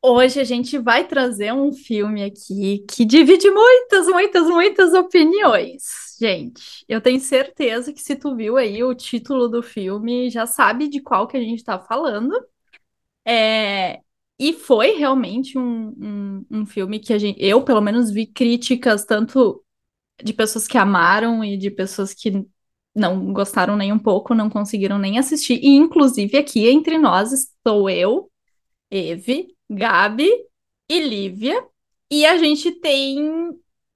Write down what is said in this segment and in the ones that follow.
Hoje a gente vai trazer um filme aqui que divide muitas, muitas, muitas opiniões. Gente, eu tenho certeza que se tu viu aí o título do filme, já sabe de qual que a gente tá falando. É... E foi realmente um, um, um filme que a gente, eu, pelo menos, vi críticas tanto de pessoas que amaram e de pessoas que não gostaram nem um pouco, não conseguiram nem assistir. E, inclusive, aqui entre nós estou eu, Eve, Gabi e Lívia. E a gente tem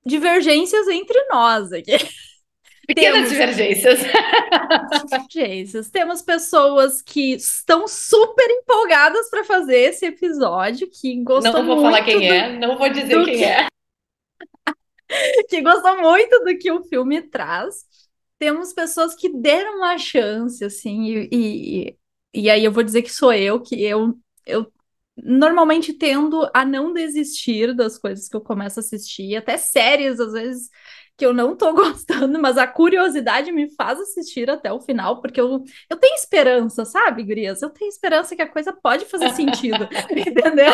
divergências entre nós aqui. Pequenas Temos... divergências. divergências. Temos pessoas que estão super empolgadas para fazer esse episódio, que gostam Não vou muito falar quem do... é, não vou dizer quem que... é. que gostam muito do que o filme traz. Temos pessoas que deram uma chance, assim, e, e, e aí eu vou dizer que sou eu, que eu, eu normalmente tendo a não desistir das coisas que eu começo a assistir, até séries, às vezes, que eu não tô gostando, mas a curiosidade me faz assistir até o final, porque eu, eu tenho esperança, sabe, Grias? Eu tenho esperança que a coisa pode fazer sentido, entendeu?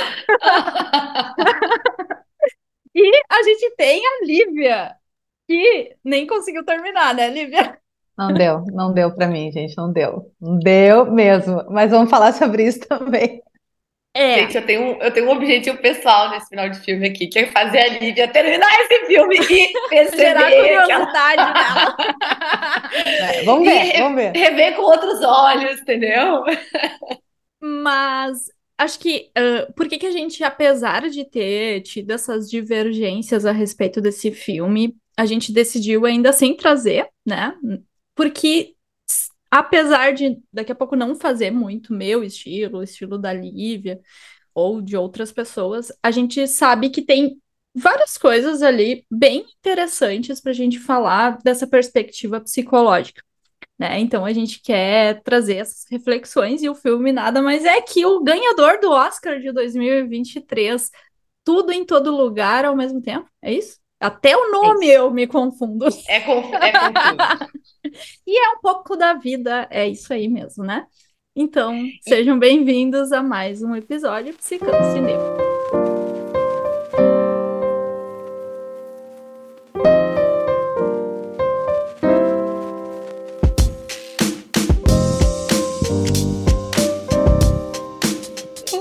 e a gente tem a Lívia, que nem conseguiu terminar, né, Lívia? Não deu, não deu para mim, gente, não deu. Não deu mesmo. Mas vamos falar sobre isso também. É. Gente, eu tenho, eu tenho um objetivo pessoal nesse final de filme aqui, que é fazer a Lívia terminar esse filme e perceber a curiosidade ela... dela. É, vamos ver, re vamos ver. Rever com outros olhos, entendeu? Mas acho que uh, por que, que a gente, apesar de ter tido essas divergências a respeito desse filme, a gente decidiu ainda assim trazer, né? Porque apesar de daqui a pouco não fazer muito meu estilo, o estilo da Lívia ou de outras pessoas, a gente sabe que tem várias coisas ali bem interessantes para a gente falar dessa perspectiva psicológica. Né? Então a gente quer trazer essas reflexões e o filme nada mais é que o ganhador do Oscar de 2023, tudo em todo lugar ao mesmo tempo, é isso? Até o nome é eu me confundo. É, conf... é confuso. e é um pouco da vida, é isso aí mesmo, né? Então, sejam bem-vindos a mais um episódio Psicando Cinema.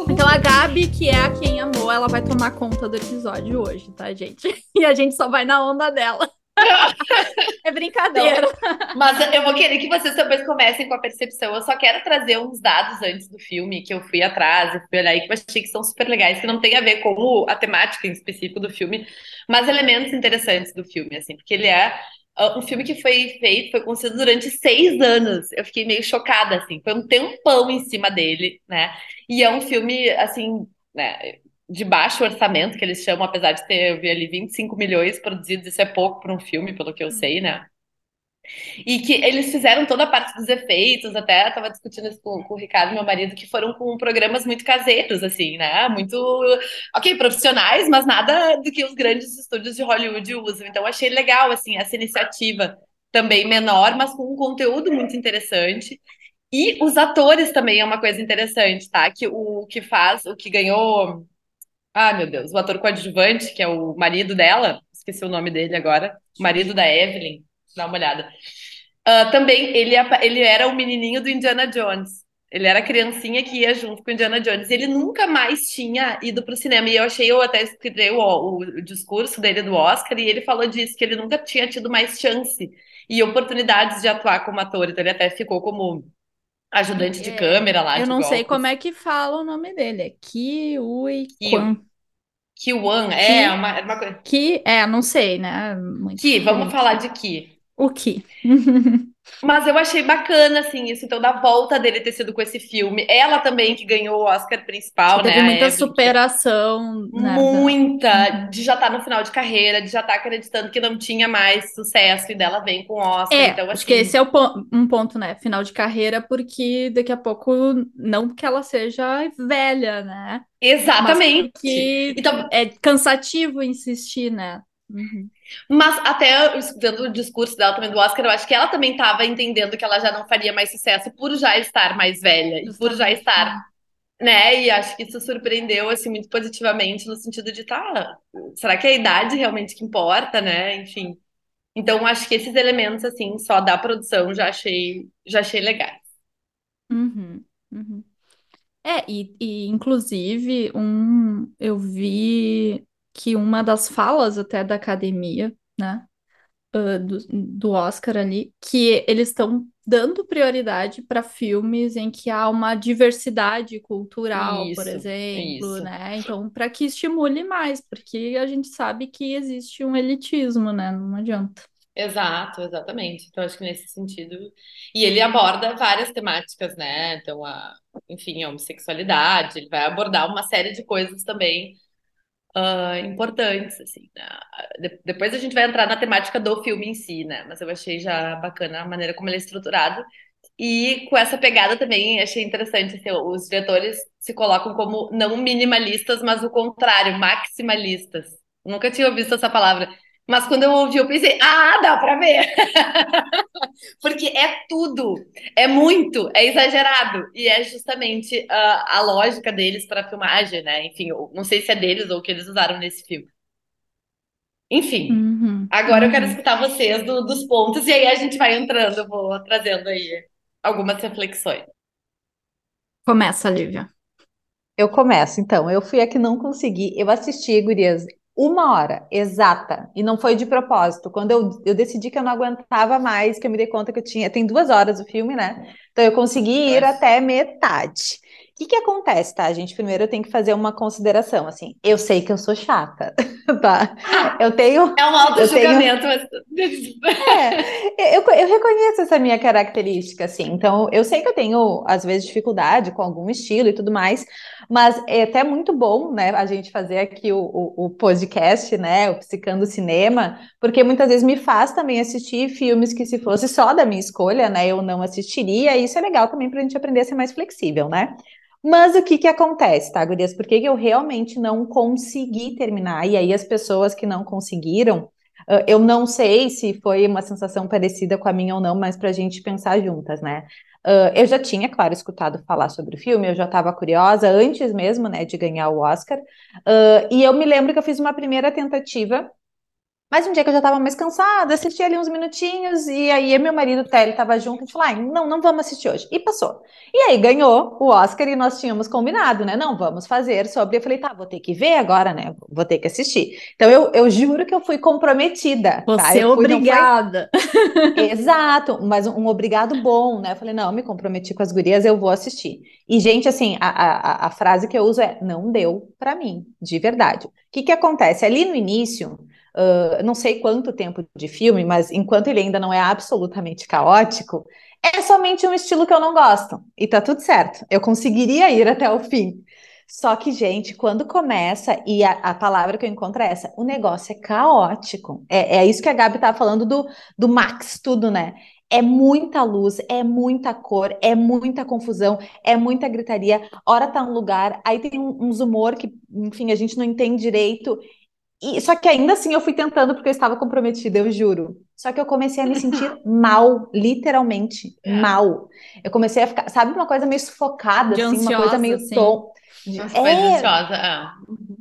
Então a Gabi, que é a quem ela vai tomar conta do episódio hoje, tá, gente? E a gente só vai na onda dela. é brincadeira. Não, mas eu vou querer que vocês também comecem com a percepção. Eu só quero trazer uns dados antes do filme que eu fui atrás, eu fui olhar e que eu achei que são super legais, que não tem a ver com a temática em específico do filme, mas elementos interessantes do filme, assim, porque ele é uh, um filme que foi feito, foi construído durante seis anos. Eu fiquei meio chocada, assim, foi um tempão em cima dele, né? E é um filme, assim, né? De baixo orçamento, que eles chamam, apesar de ter, eu vi ali 25 milhões produzidos, isso é pouco para um filme, pelo que eu sei, né? E que eles fizeram toda a parte dos efeitos, até estava discutindo isso com, com, o Ricardo, meu marido, que foram com programas muito caseiros, assim, né? Muito, ok, profissionais, mas nada do que os grandes estúdios de Hollywood usam. Então, achei legal, assim, essa iniciativa também menor, mas com um conteúdo muito interessante. E os atores também é uma coisa interessante, tá? Que o que faz, o que ganhou ah, meu Deus, o ator coadjuvante, que é o marido dela, esqueci o nome dele agora, o marido da Evelyn, dá uma olhada. Uh, também, ele, ele era o menininho do Indiana Jones. Ele era a criancinha que ia junto com o Indiana Jones. Ele nunca mais tinha ido para o cinema. E eu achei, eu até escrevi o, o, o, discurso dele do Oscar, e ele falou disso, que ele nunca tinha tido mais chance e oportunidades de atuar como ator. Então ele até ficou como ajudante de é, câmera lá. Eu não sei como é que fala o nome dele. É Kiwi Kwan. Kiwan, é uma, uma coisa. Que, é, não sei, né? Muito Ki, vamos falar de Ki. O Ki. Mas eu achei bacana, assim, isso, então, da volta dele ter sido com esse filme. Ela também, que ganhou o Oscar principal, Teve né? muita superação. Né? Muita, uhum. de já estar tá no final de carreira, de já estar tá acreditando que não tinha mais sucesso, e dela vem com o Oscar. É, então, assim... acho que esse é o um ponto, né? Final de carreira, porque daqui a pouco, não que ela seja velha, né? Exatamente. Mas porque então, é cansativo insistir, né? Uhum. Mas até escutando o discurso dela também do Oscar, eu acho que ela também estava entendendo que ela já não faria mais sucesso por já estar mais velha e por já estar né? E acho que isso surpreendeu assim muito positivamente no sentido de tá, será que é a idade realmente que importa, né? Enfim. Então acho que esses elementos assim só da produção já achei já achei legais. Uhum, uhum. É, e, e inclusive um eu vi que uma das falas até da academia, né? uh, do, do Oscar ali, que eles estão dando prioridade para filmes em que há uma diversidade cultural, por Isso, exemplo, isso. né? Então, para que estimule mais, porque a gente sabe que existe um elitismo, né? Não adianta. Exato, exatamente. Então, acho que nesse sentido. E ele aborda várias temáticas, né? Então, a, enfim, a homossexualidade, ele vai abordar uma série de coisas também ah, importantes, assim, né? De- depois a gente vai entrar na temática do filme em si, né? Mas eu achei já bacana a maneira como ele é estruturado. E com essa pegada também achei interessante, assim, os diretores se colocam como não minimalistas, mas o contrário, maximalistas. Nunca tinha visto essa palavra. Mas quando eu ouvi, eu pensei, ah, dá pra ver! Porque é tudo, é muito, é exagerado. E é justamente ah, a lógica deles para a filmagem, né? Enfim, eu não sei se é deles ou o que eles usaram nesse filme. Enfim, Uhum, agora eu quero uhum. escutar vocês do- dos pontos e aí a gente vai entrando, eu vou trazendo aí algumas reflexões. Começa, Lívia. Eu começo, então. Eu fui a que não consegui. Eu assisti, gurias, uma hora exata. E não foi de propósito. Quando eu, eu decidi que eu não aguentava mais, que eu me dei conta que eu tinha. Tem duas horas o filme, né? Então eu consegui ir até metade. O que que acontece, tá, gente? Primeiro eu tenho que fazer uma consideração, assim. Eu sei que eu sou chata, tá? Eu tenho. É um tenho. auto-julgamento, mas. É, eu, eu reconheço essa minha característica, assim. Então, eu sei que eu tenho, às vezes, dificuldade com algum estilo e tudo mais, mas é até muito bom, né, a gente fazer aqui o, o, o podcast, né, o Psicando Cinema, porque muitas vezes me faz também assistir filmes que, se fosse só da minha escolha, né, eu não assistiria, e isso é legal também para a gente aprender a ser mais flexível, né? Mas o que que acontece, tá, gurias? Por que que eu realmente não consegui terminar? E aí as pessoas que não conseguiram, Eu não sei se foi uma sensação parecida com a minha ou não, mas para a gente pensar juntas, né? Uh, eu já tinha, claro, escutado falar sobre o filme, eu já estava curiosa antes mesmo, né, de ganhar o Oscar. Uh, e eu me lembro que eu fiz uma primeira tentativa, mas um dia que eu já estava mais cansada, assisti ali uns minutinhos, e aí meu marido Télio estava junto, a gente falou, ai, não, não vamos assistir hoje. E passou. E aí ganhou o Oscar e nós tínhamos combinado, né? Não, vamos fazer sobre. Eu falei, tá, vou ter que ver agora, né? Vou ter que assistir. Então eu, eu juro que eu fui comprometida, tá? Você é Eu fui, não foi obrigada. Exato, mas um, obrigado bom, né? Eu falei, não, me comprometi com as gurias, eu vou assistir. E, gente, assim, a, a, a frase que eu uso é, não deu pra mim, de verdade. O que que acontece? Ali no início, uh, não sei quanto tempo de filme, mas enquanto ele ainda não é absolutamente caótico, é somente um estilo que eu não gosto. E tá tudo certo. Eu conseguiria ir até o fim. Só que, gente, quando começa, e a, a palavra que eu encontro é essa, o negócio é caótico. É, é isso que a Gabi tá falando do, do Max, tudo, né? É muita luz, é muita cor, é muita confusão, é muita gritaria. Hora tá um lugar, aí tem um- uns humor que, enfim, a gente não entende direito. E, só que ainda assim eu fui tentando porque eu estava comprometida, eu juro. Só que eu comecei a me sentir mal, literalmente, mal. Eu comecei a ficar, sabe, uma coisa meio sufocada, assim, uma coisa ansiosa, meio assim. tom. de- É, ansiosa. ah.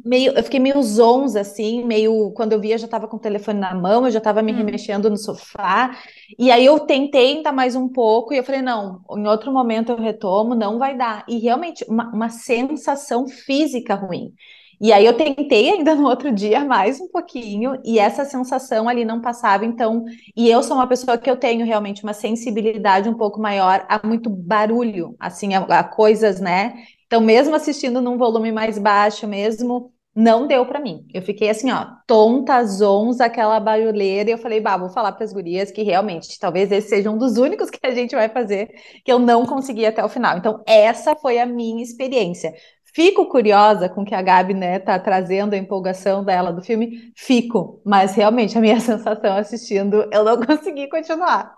meio, eu fiquei meio zonza, assim, meio. Quando eu vi, eu já estava com o telefone na mão, eu já estava me Hum. remexendo no sofá. E aí eu tentei ainda mais um pouco, e eu falei, não, em outro momento eu retomo, não vai dar. E realmente, uma, uma sensação física ruim. E aí eu tentei ainda no outro dia mais um pouquinho, e essa sensação ali não passava, então. E eu sou uma pessoa que eu tenho realmente uma sensibilidade um pouco maior a muito barulho, assim, a, a coisas, né? Então, mesmo assistindo num volume mais baixo, mesmo, não deu pra mim. Eu fiquei assim, ó, tonta, zonza, aquela barulheira, e eu falei, bah, vou falar pras gurias que realmente, talvez esse seja um dos únicos que a gente vai fazer, que eu não consegui até o final. Então, essa foi a minha experiência. Fico curiosa com o que a Gabi, né, tá trazendo a empolgação dela do filme, fico, mas realmente a minha sensação assistindo, eu não consegui continuar.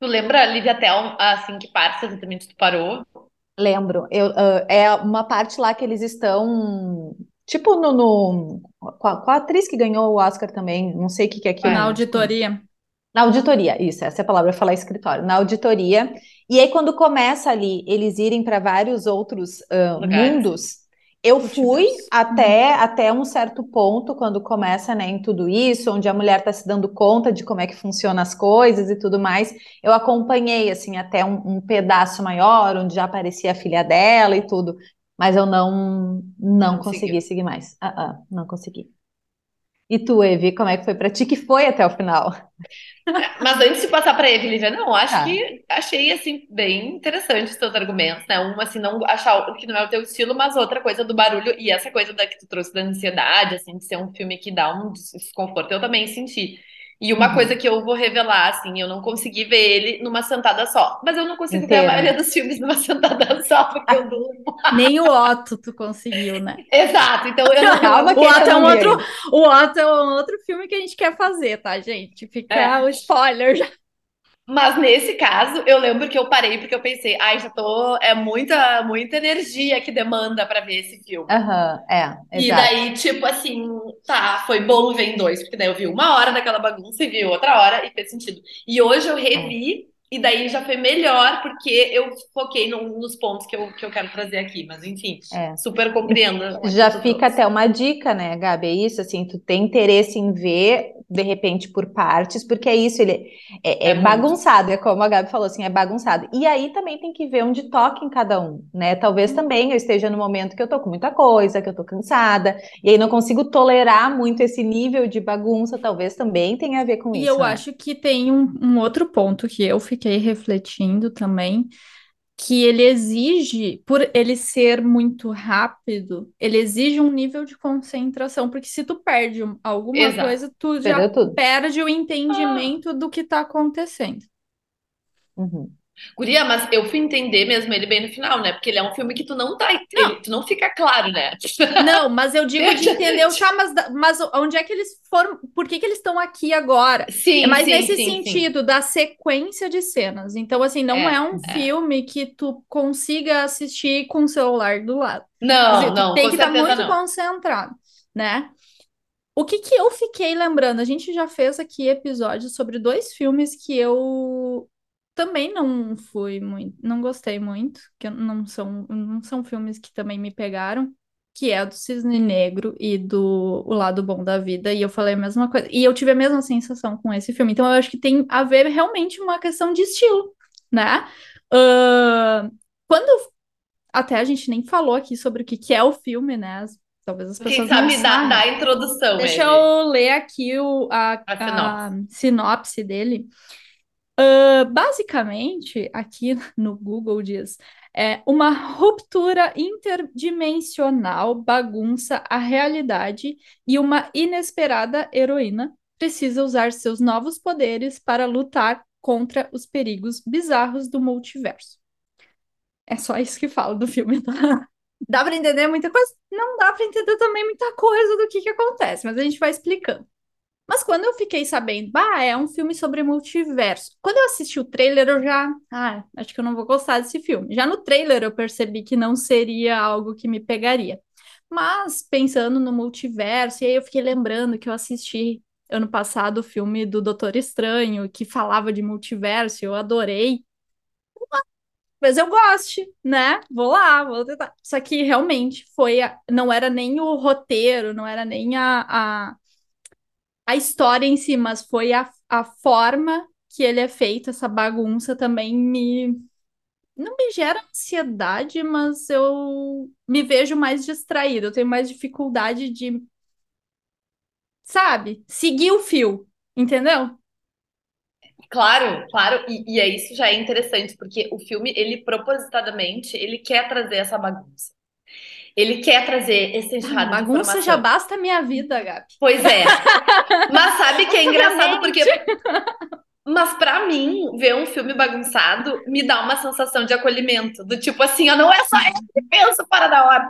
Tu lembra, Lívia, até assim, que parte exatamente tu parou? Lembro, eu, ah, é uma parte lá que eles estão, tipo, no, no- com a, com a atriz que ganhou o Oscar também, não sei o que que é aquilo. Na auditoria. Na auditoria, isso, essa é a palavra, eu falar escritório. Na auditoria, E aí, quando começa ali, eles irem para vários outros uh, mundos, eu fui até, uhum. até um certo ponto, quando começa né, em tudo isso, onde a mulher está se dando conta de como é que funcionam as coisas e tudo mais. Eu acompanhei, assim, até um, um pedaço maior, onde já aparecia a filha dela e tudo. Mas eu não, não, não consegui seguir mais. Uh -uh, não consegui. E tu, Evi, como é que foi para ti que foi até o final? Mas antes de passar para Evi, Lívia, não, acho tá. que achei assim bem interessante os teus argumentos, né? Um assim não achar que não é o teu estilo, mas outra coisa do barulho e essa coisa da que tu trouxe da ansiedade, assim, de ser um filme que dá um desconforto, eu também senti. E uma uhum. coisa que eu vou revelar, assim, eu não consegui ver ele numa sentada só. Mas eu não consigo ver a maioria dos filmes numa sentada só, porque eu durmo. Nem o Otto tu conseguiu, né? Exato, então eu não... Calma o Otto é um outro, O Otto é um outro filme que a gente quer fazer, tá, gente? Fica é. o spoiler já. Mas nesse caso, eu lembro que eu parei porque eu pensei, ai, já tô. É muita, muita energia que demanda para ver esse filme. Aham, uhum, é. Exato. E daí, tipo assim, tá, foi bom ver em dois, porque daí eu vi uma hora daquela bagunça e vi outra hora e fez sentido. E hoje eu revi. É. E daí já foi melhor, porque eu foquei no, nos pontos que eu, que eu quero trazer aqui. Mas, enfim, é. super compreendo. Já fica até uma dica, né, Gabi? É isso, assim, tu tem interesse em ver de repente por partes, porque é isso, ele é, é, é bagunçado, é como a Gabi falou assim, é bagunçado. E aí também tem que ver onde toca em cada um, né? Talvez uhum. também eu esteja no momento que eu tô com muita coisa, que eu tô cansada, e aí não consigo tolerar muito esse nível de bagunça, talvez também tenha a ver com e isso. E eu né? acho que tem um, um outro ponto que eu fiquei refletindo também, que ele exige, por ele ser muito rápido, ele exige um nível de concentração, porque se tu perde alguma Exato. coisa, tu já perde o entendimento ah. do que está acontecendo. Uhum. Guria, mas eu fui entender mesmo ele bem no final, né? Porque ele é um filme que tu não tá. Não. Ele, tu não fica claro, né? Não, mas eu digo de entender, tá, mas, mas onde é que eles foram. Por que, que eles estão aqui agora? Sim. É mais sim, nesse sim, sentido sim. da sequência de cenas. Então, assim, não é, é um é. filme que tu consiga assistir com o celular do lado. Não, dizer, não. Tem que estar tá muito não. concentrado, né? O que que eu fiquei lembrando? A gente já fez aqui episódios sobre dois filmes que eu também não fui muito, não gostei muito, que não são, não são filmes que também me pegaram, que é do Cisne Negro e do O Lado Bom da Vida, e eu falei a mesma coisa. E eu tive a mesma sensação com esse filme. Então eu acho que tem a ver realmente uma questão de estilo, né? Uh, quando até a gente nem falou aqui sobre o que, que é o filme, né? Talvez as pessoas Quem sabe dar a introdução. Deixa ele. eu ler aqui o, a, a, a sinopse dele. Uh, basicamente, aqui no Google diz é uma ruptura interdimensional bagunça a realidade e uma inesperada heroína precisa usar seus novos poderes para lutar contra os perigos bizarros do multiverso. É só isso que fala do filme. Tá? Dá para entender muita coisa? Não dá para entender também muita coisa do que, que acontece, mas a gente vai explicando. Mas quando eu fiquei sabendo, bah, é um filme sobre multiverso. Quando eu assisti o trailer, eu já, ah, acho que eu não vou gostar desse filme. Já no trailer eu percebi que não seria algo que me pegaria. Mas pensando no multiverso, e aí eu fiquei lembrando que eu assisti ano passado o filme do Doutor Estranho, que falava de multiverso, eu adorei. Mas eu goste, né? Vou lá, vou tentar. Só que realmente foi, a... não era nem o roteiro, não era nem a, a a história em si, mas foi a, a forma que ele é feito, essa bagunça também me. Não me gera ansiedade, mas eu me vejo mais distraída, eu tenho mais dificuldade de. Sabe? Seguir o fio, entendeu? Claro, claro, e, e é isso já é interessante, porque o filme, ele propositadamente, ele quer trazer essa bagunça. Ele quer trazer esse enxurrado ah, Bagunça já basta a minha vida, Gabi. Pois é. Mas sabe que é engraçado porque... Mas para mim, ver um filme bagunçado me dá uma sensação de acolhimento. Do tipo assim, ó, não é só eu que penso fora da hora.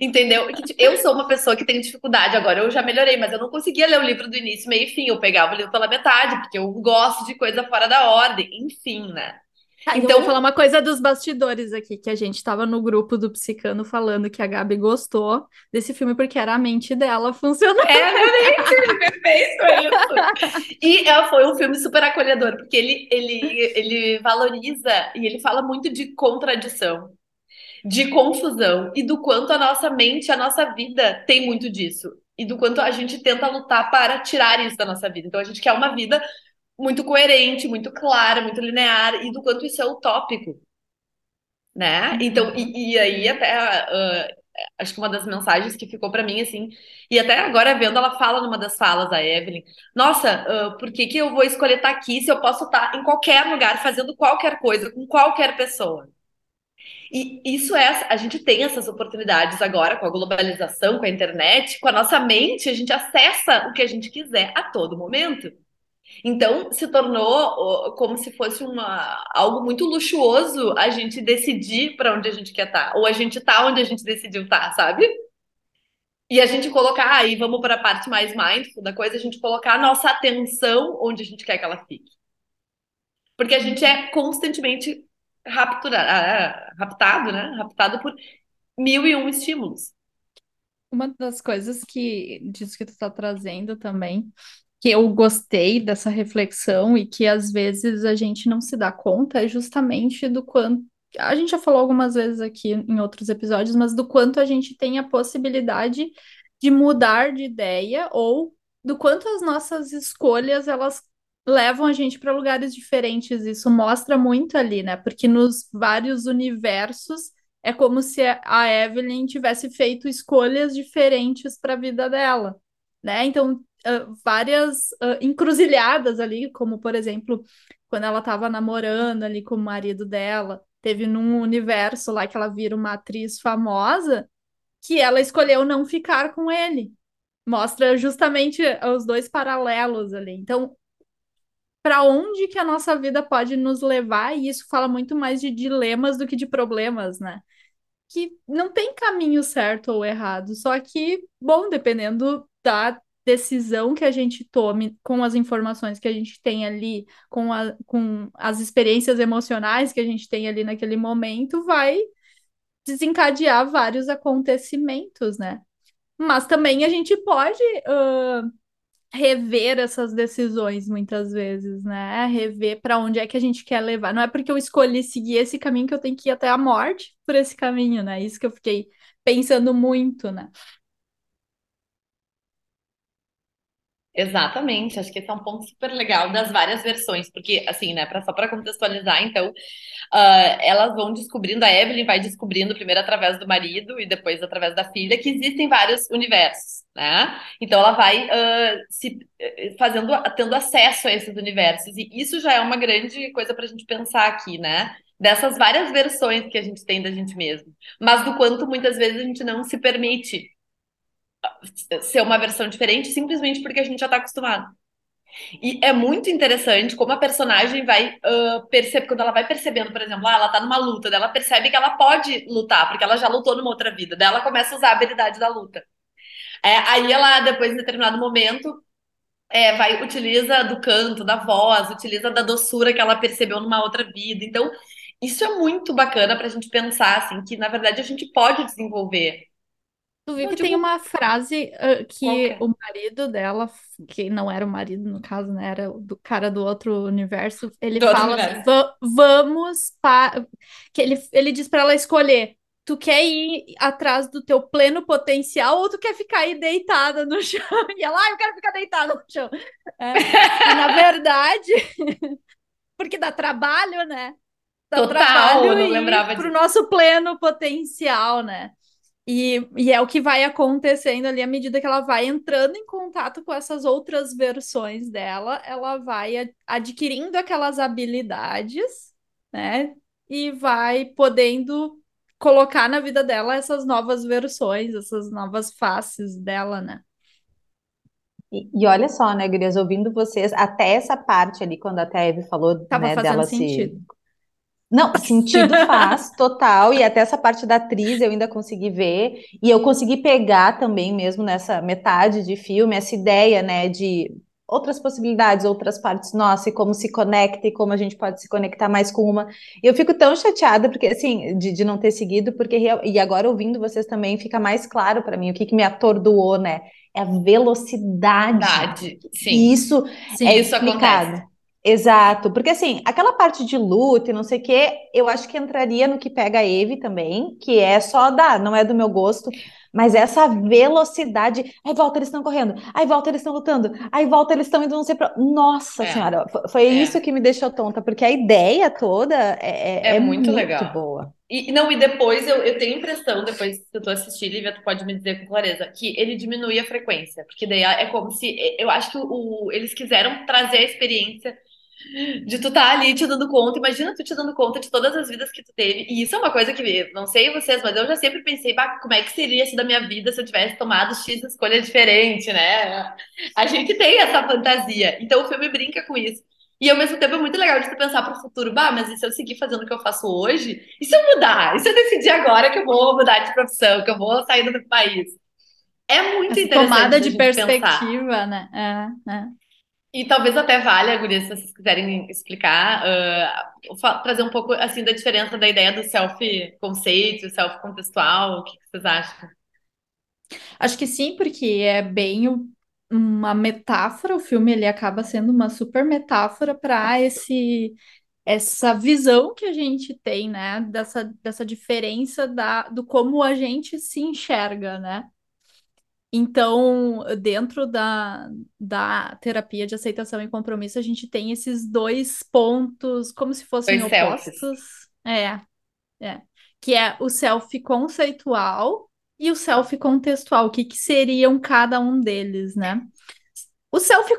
Entendeu? Tipo, eu sou uma pessoa que tem dificuldade agora. Eu já melhorei, mas eu não conseguia ler o livro do início, meio e fim. Eu pegava o livro pela metade, porque eu gosto de coisa fora da ordem. Enfim, né? Então, vou falar uma coisa dos bastidores aqui, que a gente estava no grupo do Psicano falando que a Gabi gostou desse filme porque era a mente dela funcionando. É, realmente, perfeito isso. E é, foi um filme super acolhedor, porque ele, ele, ele valoriza e ele fala muito de contradição, de confusão, e do quanto a nossa mente, a nossa vida tem muito disso. E do quanto a gente tenta lutar para tirar isso da nossa vida. Então a gente quer uma vida muito coerente, muito clara, muito linear, e do quanto isso é utópico, né? Então, e, e aí até uh, acho que uma das mensagens que ficou para mim assim, e até agora vendo ela fala numa das falas da Evelyn, nossa, uh, por que que eu vou escolher estar tá aqui se eu posso estar tá em qualquer lugar fazendo qualquer coisa com qualquer pessoa? E isso é, a gente tem essas oportunidades agora com a globalização, com a internet, com a nossa mente, a gente acessa o que a gente quiser a todo momento. Então, se tornou como se fosse uma, algo muito luxuoso a gente decidir para onde a gente quer estar, tá, ou a gente tá onde a gente decidiu estar, tá, sabe? E a gente colocar, aí vamos para a parte mais mindful da coisa, a gente colocar a nossa atenção onde a gente quer que ela fique. Porque a gente é constantemente raptura, ah, raptado, né? Raptado por mil e um estímulos. Uma das coisas que disso que tu está trazendo também que eu gostei dessa reflexão e que às vezes a gente não se dá conta é justamente do quanto. A gente já falou algumas vezes aqui em outros episódios, mas do quanto a gente tem a possibilidade de mudar de ideia ou do quanto as nossas escolhas elas levam a gente para lugares diferentes. Isso mostra muito ali, né? Porque nos vários universos é como se a Evelyn tivesse feito escolhas diferentes para a vida dela, né? Então várias uh, encruzilhadas ali, como por exemplo, quando ela estava namorando ali com o marido dela, teve num universo lá que ela vira uma atriz famosa que ela escolheu não ficar com ele. Mostra justamente os dois paralelos ali. Então, para onde que a nossa vida pode nos levar? E isso fala muito mais de dilemas do que de problemas, né? Que não tem caminho certo ou errado, só que, bom, dependendo da decisão que a gente tome com as informações que a gente tem ali, com, a, com as experiências emocionais que a gente tem ali naquele momento, vai desencadear vários acontecimentos, né? Mas também a gente pode uh, rever essas decisões muitas vezes, né? Rever para onde é que a gente quer levar. Não é porque eu escolhi seguir esse caminho que eu tenho que ir até a morte por esse caminho, né? Isso que eu fiquei pensando muito, né? Exatamente, acho que esse é um ponto super legal das várias versões, porque, assim, né, pra, só para contextualizar, então, uh, elas vão descobrindo, a Evelyn vai descobrindo primeiro através do marido e depois através da filha, que existem vários universos, né? Então, ela vai uh, se fazendo, tendo acesso a esses universos, e isso já é uma grande coisa para a gente pensar aqui, né? Dessas várias versões que a gente tem da gente mesmo, mas do quanto muitas vezes a gente não se permite ser uma versão diferente simplesmente porque a gente já está acostumado. E é muito interessante como a personagem vai uh, perceber, quando ela vai percebendo, por exemplo, ah, ela tá numa luta, ela percebe que ela pode lutar, porque ela já lutou numa outra vida, daí ela começa a usar a habilidade da luta. É, aí ela, depois, em determinado momento, é, vai, utiliza do canto, da voz, utiliza da doçura que ela percebeu numa outra vida. Então, isso é muito bacana para a gente pensar, assim, que na verdade a gente pode desenvolver Tu viu que tem uma frase uh, que é? o marido dela, que não era o marido no caso, né? Era o cara do outro universo, ele Do fala assim, universo. "Va- vamos para que ele, ele diz pra ela escolher. Tu quer ir atrás do teu pleno potencial ou tu quer ficar aí deitada no chão? E ela, ah, eu quero ficar deitada no chão. É, na verdade, porque dá trabalho, né? Dá Total, trabalho eu não lembrava pro disso. nosso pleno potencial, né? E, e é o que vai acontecendo ali à medida que ela vai entrando em contato com essas outras versões dela, ela vai ad- adquirindo aquelas habilidades, né? E vai podendo colocar na vida dela essas novas versões, essas novas faces dela, né? E, e olha só, né, Gurias, ouvindo vocês, até essa parte ali, quando a Teve falou, Tava né, fazendo dela sentido. se. Não, sentido faz, total, e até essa parte da atriz eu ainda consegui ver, e eu consegui pegar também mesmo nessa metade de filme, essa ideia, né, de outras possibilidades, outras partes nossa e como se conecta e como a gente pode se conectar mais com uma. E eu fico tão chateada porque assim de, de não ter seguido, porque e agora ouvindo vocês também fica mais claro para mim o que, que me atordoou, né? É a velocidade. Verdade, sim. E isso sim, é isso explicado. Acontece. Exato, porque assim, aquela parte de luta e não sei o que, eu acho que entraria no que pega a Eve também, que é só dar, não é do meu gosto, mas essa velocidade. Aí volta, eles estão correndo. Aí volta, eles estão lutando. Aí volta, eles estão indo não sei pra. Nossa é. Senhora, foi é. isso que me deixou tonta, porque a ideia toda é, é, é, é muito, muito, legal. boa. E não, e depois eu, eu tenho a impressão, depois que tu assistir, Lívia, tu pode me dizer com clareza, que ele diminui a frequência. Porque daí é como se. Eu acho que o eles quiseram trazer a experiência de tu estar tá ali te dando conta. Imagina tu te dando conta de todas as vidas que tu teve. E isso é uma coisa que, não sei vocês, mas eu já sempre pensei, bah, como é que seria sido a minha vida se eu tivesse tomado X escolha diferente, né? A gente tem essa fantasia. Então o filme brinca com isso. E ao mesmo tempo é muito legal de tu pensar para o futuro, bah, mas e se eu seguir fazendo o que eu faço hoje? E se eu mudar? E se eu decidir agora que eu vou mudar de profissão, que eu vou sair do país? É muito Essa interessante. Tomada de perspectiva, pensar. né? É, é. E talvez até valha, Guria, se vocês quiserem explicar, uh, trazer um pouco assim da diferença da ideia do self-conceito, self-contextual, o que, vocês acham? Acho que sim, porque é bem uma metáfora, o filme ele acaba sendo uma super metáfora para esse essa visão que a gente tem, né, dessa, dessa diferença da, do como a gente se enxerga, né? Então, dentro da, da terapia de aceitação e compromisso, a gente tem esses dois pontos como se fossem dois opostos. Selfies. É, é. Que é o self conceitual e o self contextual. O que, que seriam cada um deles, né? O self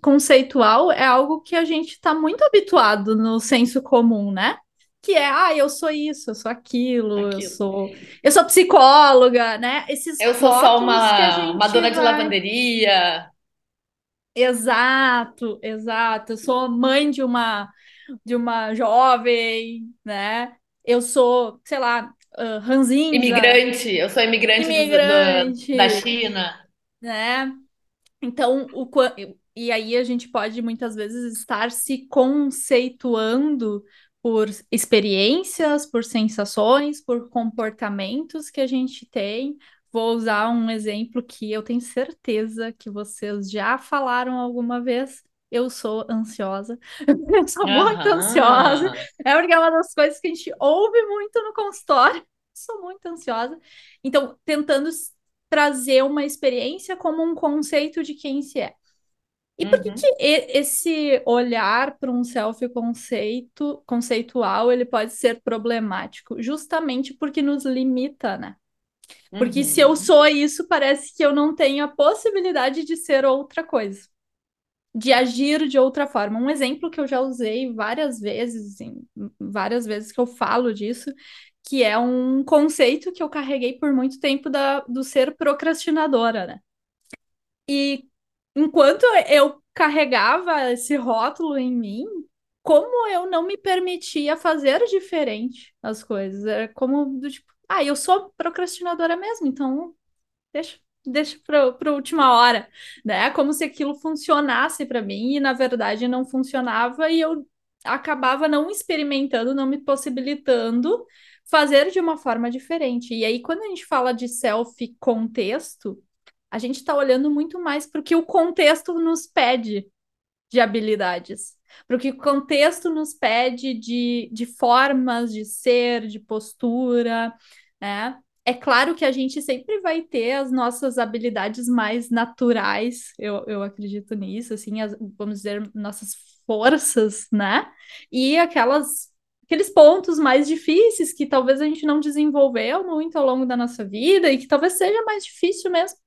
conceitual é algo que a gente está muito habituado no senso comum, né? Que é, ah, eu sou isso, eu sou aquilo, aquilo. eu sou eu sou psicóloga, né? Esses eu sou só uma, uma dona vai... de lavanderia. Exato, exato. Eu sou mãe de uma de uma jovem, né? Eu sou, sei lá, uh, ranzinza. Imigrante, eu sou imigrante, imigrante do, do, da China. Né? Então, o, e aí a gente pode muitas vezes estar se conceituando por experiências, por sensações, por comportamentos que a gente tem. Vou usar um exemplo que eu tenho certeza que vocês já falaram alguma vez. Eu sou ansiosa. Eu sou uhum. muito ansiosa. É porque é uma das coisas que a gente ouve muito no consultório. Sou muito ansiosa. Então, tentando trazer uma experiência como um conceito de quem se é. E por que, uhum. que esse olhar para um self-conceito conceitual ele pode ser problemático? Justamente porque nos limita, né? Porque uhum. se eu uhum. sou isso, parece que eu não tenho a possibilidade de ser outra coisa, de agir de outra forma. Um exemplo que eu já usei várias vezes, assim, várias vezes que eu falo disso, que é um conceito que eu carreguei por muito tempo da, do ser procrastinadora, né? E enquanto eu carregava esse rótulo em mim, como eu não me permitia fazer diferente as coisas. Era como do tipo, ah, eu sou procrastinadora mesmo, então deixa, deixa para última hora, né? Como se aquilo funcionasse para mim e na verdade não funcionava e eu acabava não experimentando, não me possibilitando fazer de uma forma diferente. E aí quando a gente fala de self contexto, a gente está olhando muito mais para o que o contexto nos pede de habilidades, para o que o contexto nos pede de, de formas de ser, de postura, né? É claro que a gente sempre vai ter as nossas habilidades mais naturais, eu, eu acredito nisso, assim, as, vamos dizer, nossas forças, né? E aquelas aqueles pontos mais difíceis que talvez a gente não desenvolveu muito ao longo da nossa vida e que talvez seja mais difícil mesmo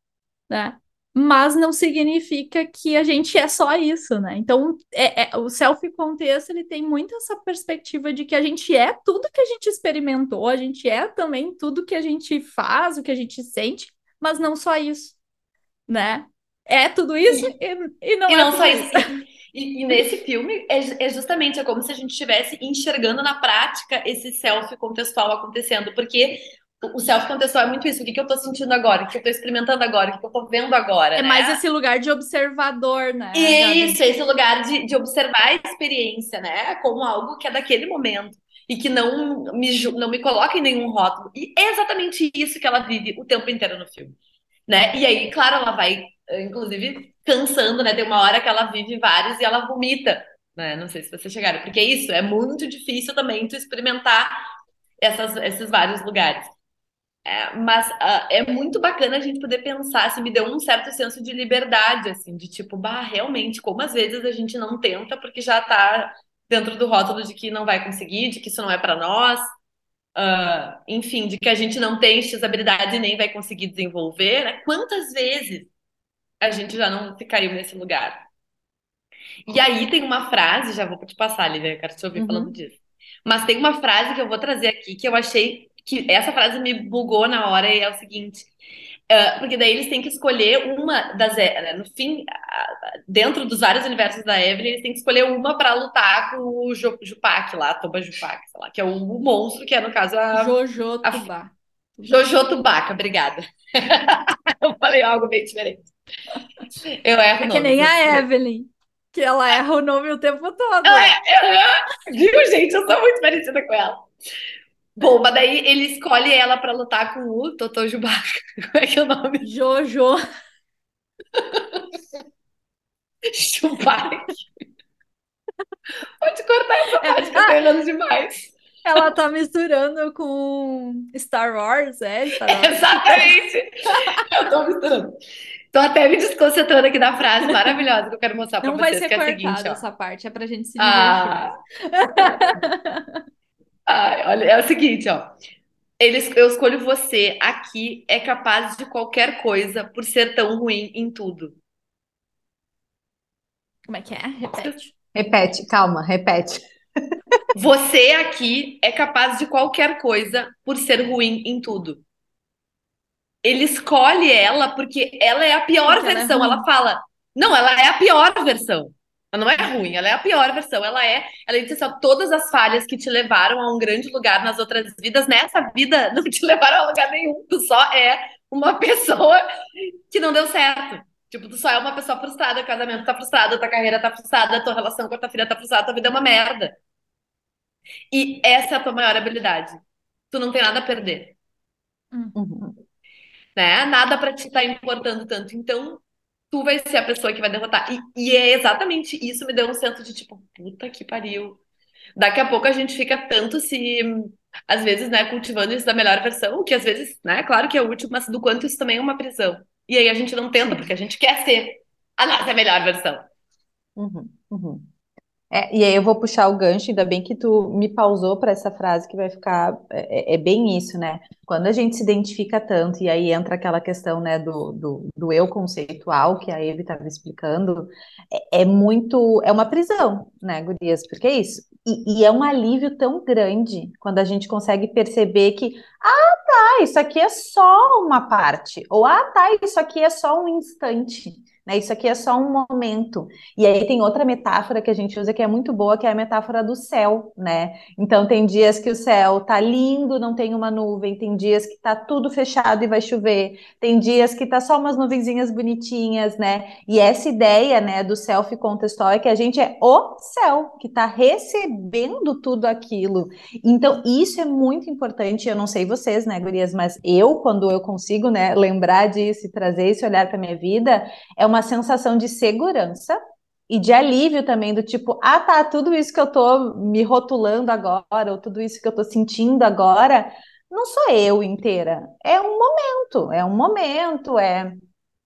né? Mas não significa que a gente é só isso, né? Então, é, é o self-contexto, ele tem muito essa perspectiva de que a gente é tudo que a gente experimentou, a gente é também tudo que a gente faz, o que a gente sente, mas não só isso, né? É tudo isso e, e não e é não só isso. isso. E, e, nesse filme é, é, justamente é como se a gente estivesse enxergando na prática esse self contextual acontecendo, porque o self-contextual é muito isso. O que, que eu tô sentindo agora? O que eu tô experimentando agora? O que, que eu tô vendo agora? É né? mais esse lugar de observador, né? Isso, esse lugar de, de observar a experiência, né? Como algo que é daquele momento. E que não me, não me coloca em nenhum rótulo. E é exatamente isso que ela vive o tempo inteiro no filme. Né? E aí, claro, ela vai, inclusive, cansando, né? Tem uma hora que ela vive vários e ela vomita. Né? Não sei se vocês chegaram. Porque é isso, é muito difícil também tu experimentar essas, esses vários lugares. É, mas uh, é muito bacana a gente poder pensar, assim, me deu um certo senso de liberdade, assim, de tipo, bah, realmente, como às vezes a gente não tenta porque já tá dentro do rótulo de que não vai conseguir, de que isso não é para nós, uh, enfim, de que a gente não tem X habilidade e nem vai conseguir desenvolver, né? Quantas vezes a gente já não caiu nesse lugar? E aí tem uma frase, já vou te passar, Lívia, eu quero te ouvir uhum. falando disso. Mas tem uma frase que eu vou trazer aqui que eu achei que essa frase me bugou na hora e é o seguinte. Uh, porque daí eles têm que escolher uma das. Né, no fim, dentro dos vários universos da Evelyn, eles têm que escolher uma para lutar com o Jupac lá, Toba Jupac, sei lá, que é o, o, monstro, que é, no caso, a. Jojo Tubá. Jojo Tubaca, obrigada. eu falei algo bem diferente. Eu erro é que nem a Evelyn, que ela erra o nome o tempo todo. É, viu, gente? Eu sou muito parecida com ela. Bom, mas daí ele escolhe ela pra lutar com o Totô Jubaca. Como é que é o nome? Jojo. Chupac. Pode cortar essa é, parte, que eu tô errando demais. Ela tá misturando com Star Wars, é? Star Wars. Exatamente! eu tô misturando. Tô até me desconcentrando aqui da frase maravilhosa que eu quero mostrar pra Não vocês. Não vai ser que é a seguinte, essa parte, é pra gente se divertir. Ah. Ai, olha, é o seguinte, ó. Eles, eu escolho você aqui, é capaz de qualquer coisa por ser tão ruim em tudo. Como é que é? Repete. Repete, calma, repete. Você aqui é capaz de qualquer coisa por ser ruim em tudo. Ele escolhe ela porque ela é a pior porque versão. Ela, é ela fala, não, ela é a pior versão. Ela não é ruim, ela é a pior versão. Ela é, ela diz assim, todas as falhas que te levaram a um grande lugar nas outras vidas, nessa vida não te levaram a lugar nenhum. Tu só é uma pessoa que não deu certo. Tipo, tu só é uma pessoa frustrada, o casamento tá frustrado, tua carreira tá frustrada, tua relação com a tua filha tá frustrada, tua vida é uma merda. E essa é a tua maior habilidade. Tu não tem nada a perder. Uhum. Né? Nada para te estar tá importando tanto. Então, tu vai ser a pessoa que vai derrotar. E, e é exatamente isso me deu um senso de tipo, puta que pariu. Daqui a pouco a gente fica tanto se, às vezes, né, cultivando isso da melhor versão, que às vezes, né, claro que é útil, mas do quanto isso também é uma prisão. E aí a gente não tenta, porque a gente quer ser a nossa melhor versão. Uhum, uhum. É, e aí eu vou puxar o gancho, ainda bem que tu me pausou para essa frase que vai ficar. É, é, é, bem isso, né? Quando a gente se identifica tanto, e aí entra aquela questão né, do, do, do eu conceitual que a Eve estava explicando, é, é, muito. É uma prisão, né, Gurias? Porque é isso. E, e, é um alívio tão grande quando a gente consegue perceber que, ah, tá, isso aqui é só uma parte, ou ah, tá, isso aqui é só um instante. Né? Isso aqui é só um momento. E aí tem outra metáfora que a gente usa que é muito boa, que é a metáfora do céu, né? Então tem dias que o céu tá lindo, não tem uma nuvem, tem dias que tá tudo fechado e vai chover, tem dias que tá só umas nuvenzinhas bonitinhas, né? E essa ideia, né, do self contextual é que a gente é o céu que tá recebendo tudo aquilo. Então isso é muito importante, eu não sei vocês, né, gurias, mas eu quando eu consigo, né, lembrar disso e trazer esse olhar para minha vida, é uma sensação de segurança e de alívio também, do tipo, ah, tá, tudo isso que eu tô me rotulando agora, ou tudo isso que eu tô sentindo agora, não sou eu inteira. É um momento, é um momento, é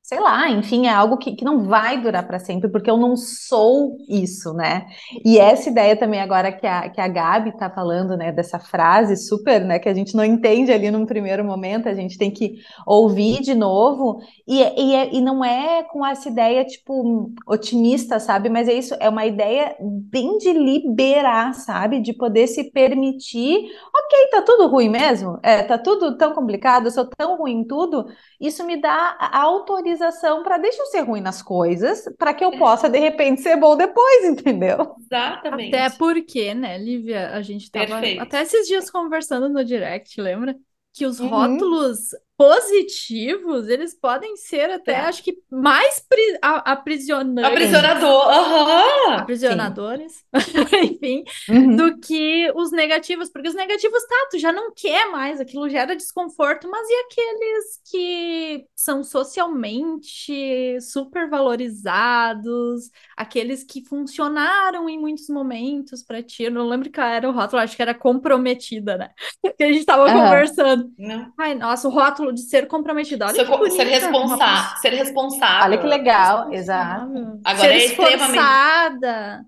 sei lá, enfim, é algo que, que não vai durar para sempre, porque eu não sou isso, né? E essa ideia também agora que a, que a Gabi está falando, né, dessa frase super, né, que a gente não entende ali num primeiro momento, a gente tem que ouvir de novo, e, e, é, e não é com essa ideia, tipo, otimista, sabe? Mas é isso, é uma ideia bem de liberar, sabe? De poder se permitir, ok, tá tudo ruim mesmo, é, tá tudo tão complicado, eu sou tão ruim em tudo, isso me dá a autorização para deixa eu ser ruim nas coisas, para que eu é. possa de repente ser bom depois, entendeu? Exatamente. Até porque, né, Lívia, a gente tava Perfeito. até esses dias conversando no direct, lembra? que os uhum. rótulos positivos, eles podem ser até, é. acho que, mais pri aprisionantes. Aprisionador, uhum. Aprisionadores, enfim, uhum. do que os negativos, porque os negativos, tá, tu já não quer mais, aquilo gera desconforto, mas e aqueles que são socialmente super valorizados, aqueles que funcionaram em muitos momentos para ti, eu não lembro qual era o rótulo, acho que era comprometida, né? Que a gente tava uhum. conversando. Não. Ai, nossa, o rótulo de ser comprometida. Olha ser, que bonita, ser, responsável, ser responsável. Olha que legal, exato. Agora ser é extremamente.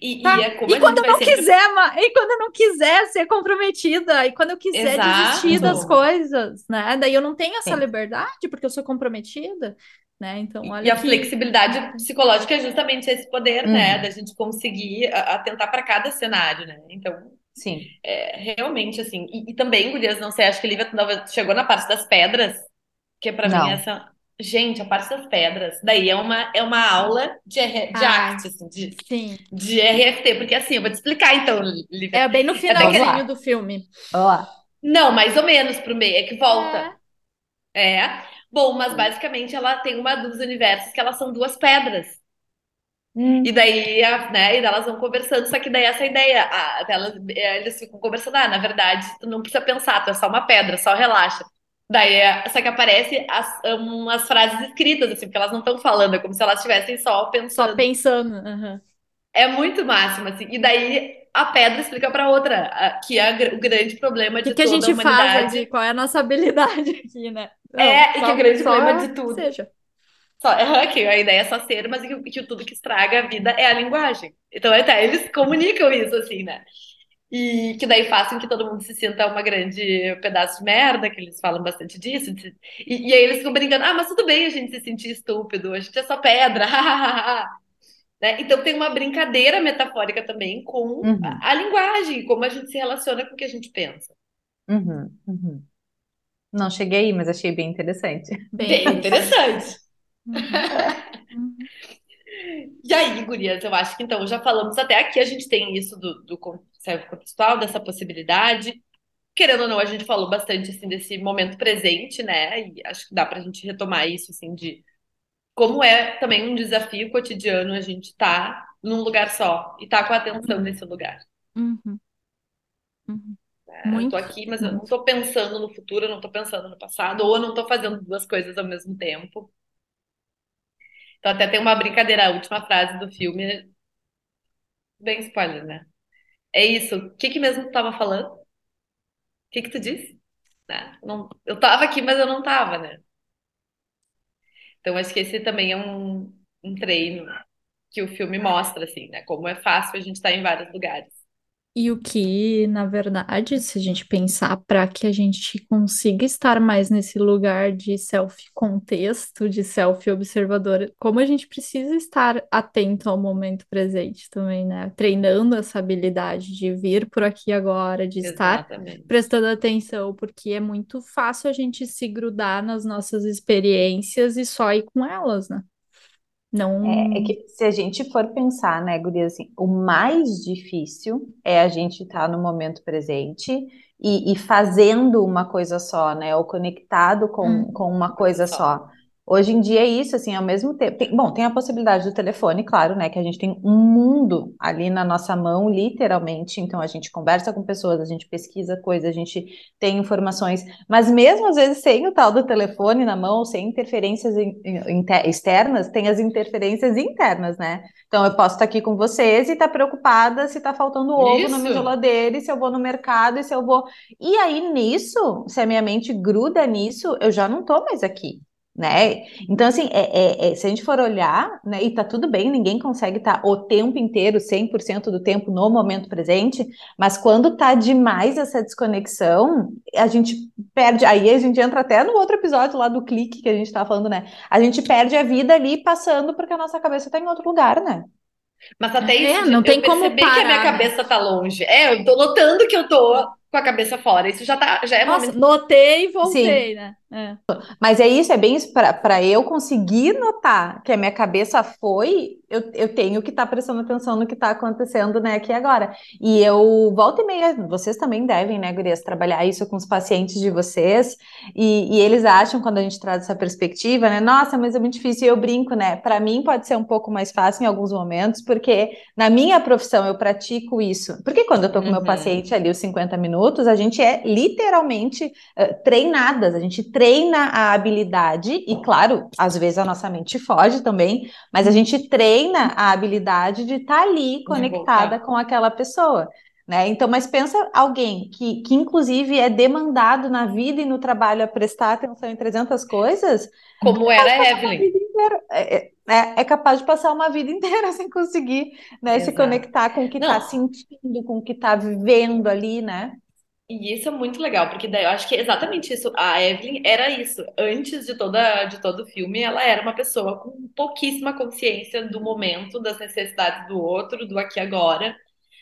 E, tá? e, é e quando eu não sempre... quiser, e quando eu não quiser ser comprometida, e quando eu quiser Exato. desistir das coisas, né? Daí eu não tenho essa Sim. liberdade porque eu sou comprometida. Né? Então, olha e a flexibilidade psicológica é justamente esse poder, né? Da gente conseguir atentar para cada cenário, né? Então, Sim. É, realmente, assim. E, e, também, Gurias, não sei, acho que Lívia chegou na parte das pedras, que é pra não. mim essa. Gente, a parte das pedras. Daí é uma, é uma aula de, R... de arte, assim, de, sim. de RFT. Porque assim, eu vou te explicar então, Lívia. É bem no finalzinho é do filme. Olá. Não, mais ou menos pro meio, é que volta. É. é. Bom, mas basicamente ela tem uma dos universos que elas são duas pedras. Hum. E daí, a, né, e elas vão conversando, só que daí essa ideia, a, elas, eles ficam conversando, ah, na verdade, tu não precisa pensar, tu é só uma pedra, só relaxa. Daí, é, só que aparece as, umas frases escritas, assim, porque elas não estão falando, é como se elas estivessem só pensando. Só pensando, uhum. É muito máximo, assim, e daí a pedra explica para outra, que é o grande problema de que toda que a gente a faz aqui? Qual é a nossa habilidade aqui, né? Não, é, e que é o grande problema de tudo. Seja. Só, é que a ideia é só ser, mas que, que tudo que estraga a vida é a linguagem. Então, até eles comunicam isso, assim, né? E que daí fazem que todo mundo se sinta uma grande pedaço de merda, que eles falam bastante disso. E, e aí eles ficam brincando, ah, mas tudo bem a gente se sentir estúpido, a gente é só pedra, né? Então tem uma brincadeira metafórica também com uhum. a, a, linguagem, como a gente se relaciona com o que a gente pensa. Uhum, uhum. Não cheguei aí, mas achei bem interessante. Bem, bem interessante. Uhum. E aí, gurias, eu acho que então já falamos até aqui, a gente tem isso do, do contextual, dessa possibilidade. Querendo ou não, a gente falou bastante assim desse momento presente, né? E acho que dá pra gente retomar isso, assim, de como é também um desafio cotidiano a gente estar tá num lugar só e tá com a atenção nesse lugar. Uhum. Uhum. É, eu tô aqui, mas eu não tô pensando no futuro, eu não tô pensando no passado, ou eu não tô fazendo duas coisas ao mesmo tempo. Então até tem uma brincadeira, a última frase do filme, bem spoiler, né? É isso. O que que mesmo tu tava falando? O que que tu disse? Né? Não, eu tava aqui, mas eu não tava, né? Então acho que esse também é um, um treino que o filme mostra, assim, né? Como é fácil a gente estar em vários lugares. E o que, na verdade, se a gente pensar para que a gente consiga estar mais nesse lugar de self-contexto, de self-observador, como a gente precisa estar atento ao momento presente também, né? Treinando essa habilidade de vir por aqui agora, de Exatamente. estar prestando atenção, porque é muito fácil a gente se grudar nas nossas experiências e só ir com elas, né? Não... É, é, que se a gente for pensar, né, Guria, assim, o mais difícil é a gente estar tá no momento presente e, e, fazendo uma coisa só, né, ou conectado com, hum, com uma coisa só. só. Hoje em dia é isso, assim, ao mesmo tempo. Tem, bom, tem a possibilidade do telefone, claro, né? Que a gente tem um mundo ali na nossa mão, literalmente. Então a gente conversa com pessoas, a gente pesquisa coisas, a gente tem informações. Mas mesmo às vezes sem o tal do telefone na mão, sem interferências in, in, externas, tem as interferências internas, né? Então eu posso estar aqui com vocês e estar preocupada se está faltando ovo isso. na minha geladeira, e se eu vou no mercado, e se eu vou. E aí nisso, se a minha mente gruda nisso, eu já não estou mais aqui né? Então, assim, é, é, é, se a gente for olhar, né, e tá tudo bem, ninguém consegue estar tá o tempo inteiro, 100% do tempo no momento presente, mas quando tá demais essa desconexão, a gente perde, aí a gente entra até no outro episódio lá do clique que a gente tá falando, né? A gente perde a vida ali passando porque a nossa cabeça tá em outro lugar, né? Mas até é, isso, não tem como parar. que a minha cabeça tá longe. É, eu tô notando que eu tô com a cabeça fora. Isso já tá, já é Nossa, momento... notei e voltei, Sim. né? É. Mas é isso, é bem isso, para eu conseguir notar que a minha cabeça foi, eu, eu tenho que estar tá prestando atenção no que está acontecendo, né, aqui agora. E eu volto e meia, vocês também devem, né, Gurias, trabalhar isso com os pacientes de vocês, e, e eles acham, quando a gente traz essa perspectiva, né, nossa, mas é muito difícil, e eu brinco, né, para mim pode ser um pouco mais fácil em alguns momentos, porque na minha profissão eu pratico isso. Porque quando eu tô com uhum. meu paciente ali os 50 minutos, a gente é literalmente uh, treinadas, a gente treina a habilidade, e claro, às vezes a nossa mente foge também, mas a gente treina a habilidade de estar tá ali conectada com aquela pessoa. Né? Então, mas pensa alguém que, que inclusive é demandado na vida e no trabalho a prestar atenção em 300 coisas. Como era a Evelyn. É, é, é, é, capaz de passar uma vida inteira sem conseguir né, se conectar com o que está sentindo, com o que está vivendo ali, né? E isso é muito legal, porque daí eu acho que é exatamente isso. A Evelyn era isso. Antes de toda de todo o filme, ela era uma pessoa com pouquíssima consciência do momento, das necessidades do outro, do aqui e agora.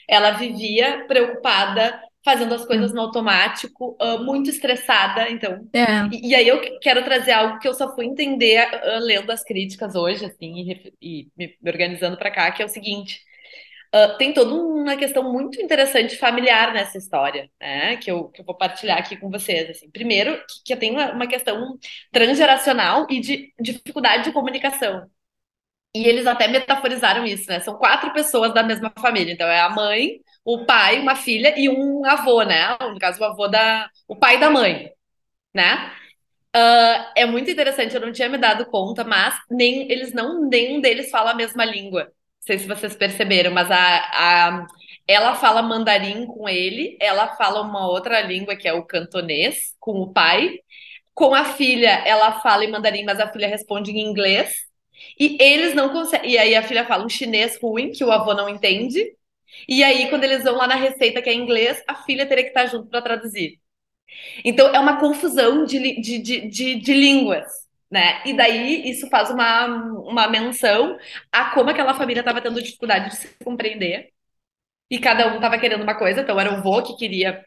Ela vivia preocupada, fazendo as coisas no automático, uh, muito estressada. Então, é. e, e, aí eu quero trazer algo que eu só fui entender uh, lendo as críticas hoje, assim, e, e me organizando para cá, que é o seguinte Uh, tem toda uma questão muito interessante familiar nessa história, né? Que eu, que eu vou partilhar aqui com vocês. Assim. Primeiro, que, que tem uma, uma questão transgeracional e de dificuldade de comunicação. E eles até metaforizaram isso, né? São quatro pessoas da mesma família. Então é a mãe, o pai, uma filha e um avô, né? No caso, o avô da. o pai da mãe, né? Uh, é muito interessante, eu não tinha me dado conta, mas nem eles não, nenhum deles fala a mesma língua sei se vocês perceberam, mas a, a, ela fala mandarim com ele, ela fala uma outra língua que é o cantonês com o pai. Com a filha, ela fala em mandarim, mas a filha responde em inglês. E eles não conseguem. E aí a filha fala um chinês ruim, que o avô não entende. E aí, quando eles vão lá na receita que é em inglês, a filha teria que estar junto para traduzir. Então, é uma confusão de, de, de, de, de línguas né? E daí isso faz uma, uma menção a como aquela família estava tendo dificuldade de se compreender. E cada um estava querendo uma coisa, então era o vô que queria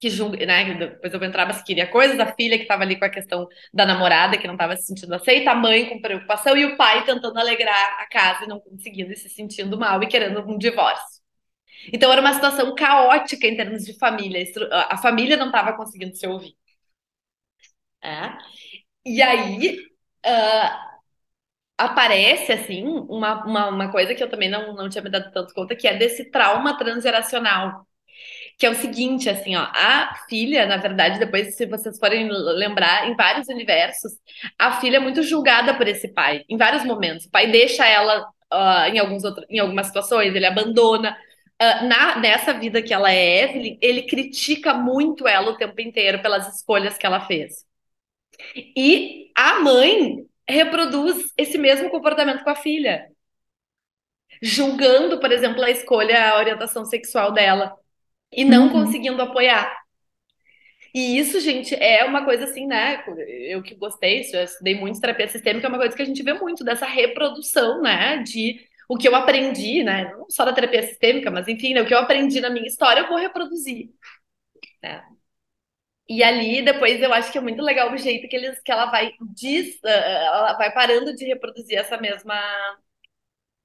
que né, depois eu vou entrar, mas queria coisas, a filha que estava ali com a questão da namorada, que não estava se sentindo aceita, a mãe com preocupação e o pai tentando alegrar a casa e não conseguindo e se sentindo mal e querendo um divórcio. Então era uma situação caótica em termos de família, a família não estava conseguindo se ouvir. É. E aí uh, aparece, assim, uma, uma, uma, coisa que eu também não, não tinha me dado tanto conta, que é desse trauma transgeracional. Que é o seguinte, assim, ó, a filha, na verdade, depois, se vocês forem lembrar, em vários universos, a filha é muito julgada por esse pai, em vários momentos. O pai deixa ela uh, em, alguns outros, em algumas situações, ele abandona. Uh, na, nessa vida que ela é Evelyn, ele critica muito ela o tempo inteiro pelas escolhas que ela fez. E a mãe reproduz esse mesmo comportamento com a filha, julgando, por exemplo, a escolha, a orientação sexual dela e não uhum. conseguindo apoiar. E isso, gente, é uma coisa assim, né? Eu que gostei, eu estudei muito terapia sistêmica, é uma coisa que a gente vê muito dessa reprodução, né? De o que eu aprendi, né? Não só da terapia sistêmica, mas enfim, né? o que eu aprendi na minha história, eu vou reproduzir. Né? E ali, depois, eu acho que é muito legal o jeito que, eles, que ela vai diz, eh, ela vai parando de reproduzir essa mesma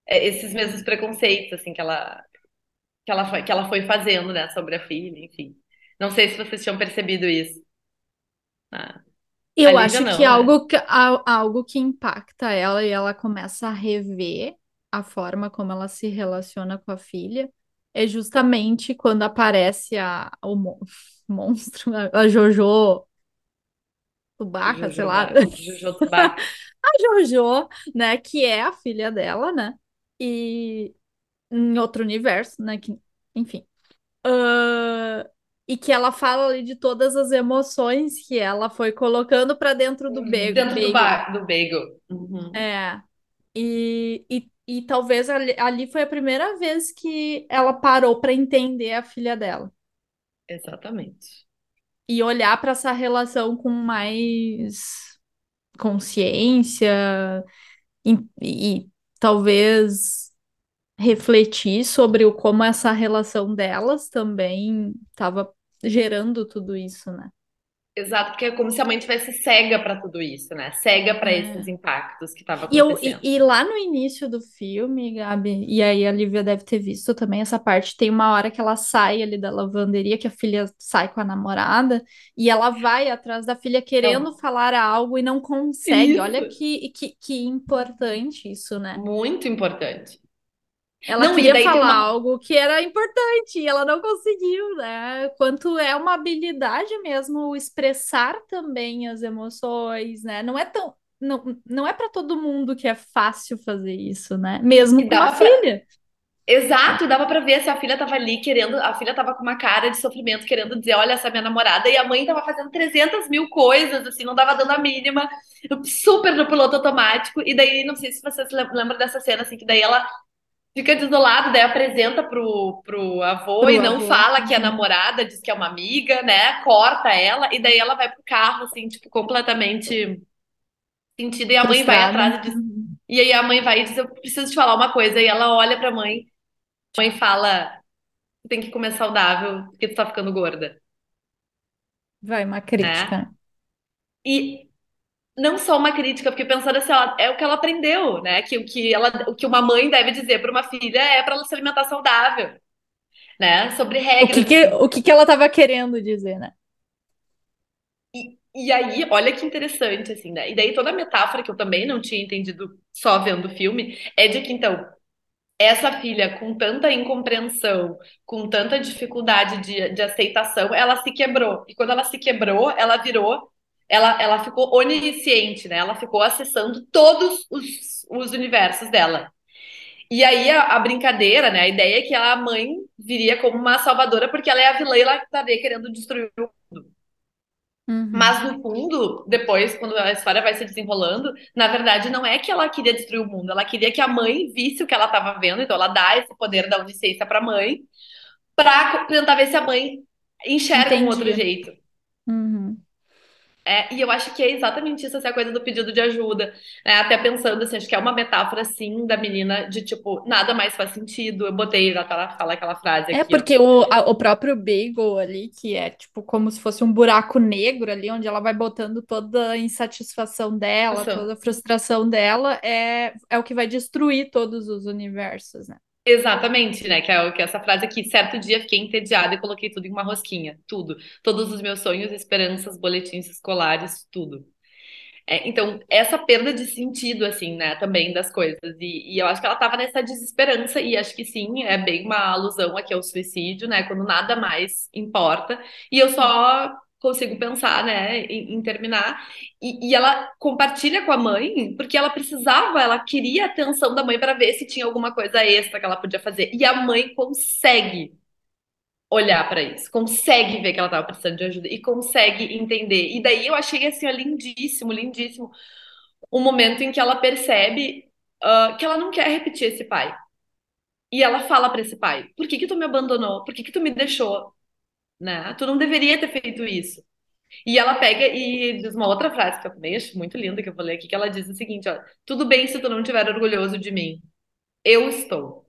eh, esses mesmos preconceitos assim que ela que ela foi, que ela foi fazendo, né, sobre a filha, enfim. Não sei se vocês tinham percebido isso. Ah, eu acho não, que, né? algo que algo que impacta ela e ela começa a rever a forma como ela se relaciona com a filha é justamente quando aparece a, o, monstro, a Jojo Tubaca, Jojo sei lá. Jojo Tubaca. a Jojo, né, que é a filha dela, né? E em outro universo, né? Que, enfim. Uh, e que ela fala ali de todas as emoções que ela foi colocando para dentro do bagel. Dentro bagel. do, bar, do bagel. Uhum. É. E, e, e talvez ali, ali foi a primeira vez que ela parou para entender a filha dela. Exatamente. E olhar para essa relação com mais consciência e, e talvez refletir sobre o como essa relação delas também estava gerando tudo isso, né? Exato, porque é como se a mãe tivesse cega para tudo isso, né? Cega para É. esses impactos que estavam E, eu, acontecendo. e, e lá no início do filme, Gabi, e aí a Lívia deve ter visto também essa parte, tem uma hora que ela sai ali da lavanderia, que a filha sai com a namorada, e ela vai atrás da filha querendo falar algo e não consegue. Isso. Olha que, que, que importante isso, né? Muito importante. Ela Não, queria falar uma- algo que era importante e ela não conseguiu, né? Quanto é uma habilidade mesmo expressar também as emoções, né? Não é tão. Não, não é para todo mundo que é fácil fazer isso, né? Mesmo com dava pra- filha. Exato, dava pra ver se a filha tava ali querendo, a filha tava com uma cara de sofrimento, querendo dizer, olha, essa é minha namorada, e a mãe tava fazendo 300 mil coisas, assim, não tava dando a mínima, super no piloto automático, e daí, não sei se vocês lem- lembram dessa cena, assim, que daí ela fica desolada, daí apresenta pro, pro avô Pro e não avô, fala que é uhum. namorada, diz que é uma amiga, né, corta ela, e daí ela vai pro carro, assim, tipo, completamente sentida, e a mãe vai Frustrada. atrás e diz, e aí a mãe vai e diz, eu preciso te falar uma coisa. E ela olha pra mãe, a mãe fala, tem que comer saudável, porque tu tá ficando gorda. Vai uma crítica. E não só uma crítica, porque pensando assim, ó, é o que ela aprendeu, né? Que o que ela, o que uma mãe deve dizer pra uma filha é pra ela se alimentar saudável, né? Sobre O regras. que que, o que que ela estava querendo dizer, né? E aí, olha que interessante, assim, né? E daí toda a metáfora que eu também não tinha entendido só vendo o filme é de que, então, essa filha com tanta incompreensão, com tanta dificuldade de, de aceitação, ela se quebrou. E quando ela se quebrou, ela virou, ela, ela ficou onisciente, né? Ela ficou acessando todos os, os universos dela. E aí a, a brincadeira, né? A ideia é que a mãe viria como uma salvadora porque ela é a vilã e ela estaria querendo destruir o Uhum. mas no fundo, depois, quando a história vai se desenrolando, na verdade não é que ela queria destruir o mundo, ela queria que a mãe visse o que ela estava vendo, então ela dá esse poder da onisciência para a mãe, para tentar ver se a mãe enxerga um outro Entendi. jeito. Uhum. É, e eu acho que é exatamente isso, essa coisa do pedido de ajuda. né? Até pensando assim, acho que é uma metáfora, assim, da menina de tipo, nada mais faz sentido. Eu botei, já ela fala aquela frase É aqui, ó. porque o, a- o próprio Bagel ali, que é tipo como se fosse um buraco negro ali, onde ela vai botando toda a insatisfação dela, Frustração. toda a frustração dela, é, é o que vai destruir todos os universos, né? Exatamente, né? Que é, o- que é essa frase aqui. Certo dia fiquei entediada e coloquei tudo em uma rosquinha. Tudo. Todos os meus sonhos, esperanças, boletins escolares, tudo. É, então, essa perda de sentido, assim, né, também das coisas. E, e eu acho que ela tava nessa desesperança, e acho que sim, é bem uma alusão aqui ao suicídio, né? Quando nada mais importa. E eu só consigo pensar, né, em, em terminar. E, e ela compartilha com a mãe, porque ela precisava, ela queria a atenção da mãe para ver se tinha alguma coisa extra que ela podia fazer. E a mãe consegue olhar para isso, consegue ver que ela estava precisando de ajuda e consegue entender. E daí eu achei assim, ó, lindíssimo, lindíssimo, o momento em que ela percebe ah, que ela não quer repetir esse pai. E ela fala para esse pai: Por que que tu me abandonou? Por que que tu me deixou? Né? Tu não deveria ter feito isso. E ela pega e diz uma outra frase que eu também acho muito linda, que eu ler aqui, que ela diz o seguinte, ó, tudo bem se tu não estiver orgulhoso de mim. Eu estou.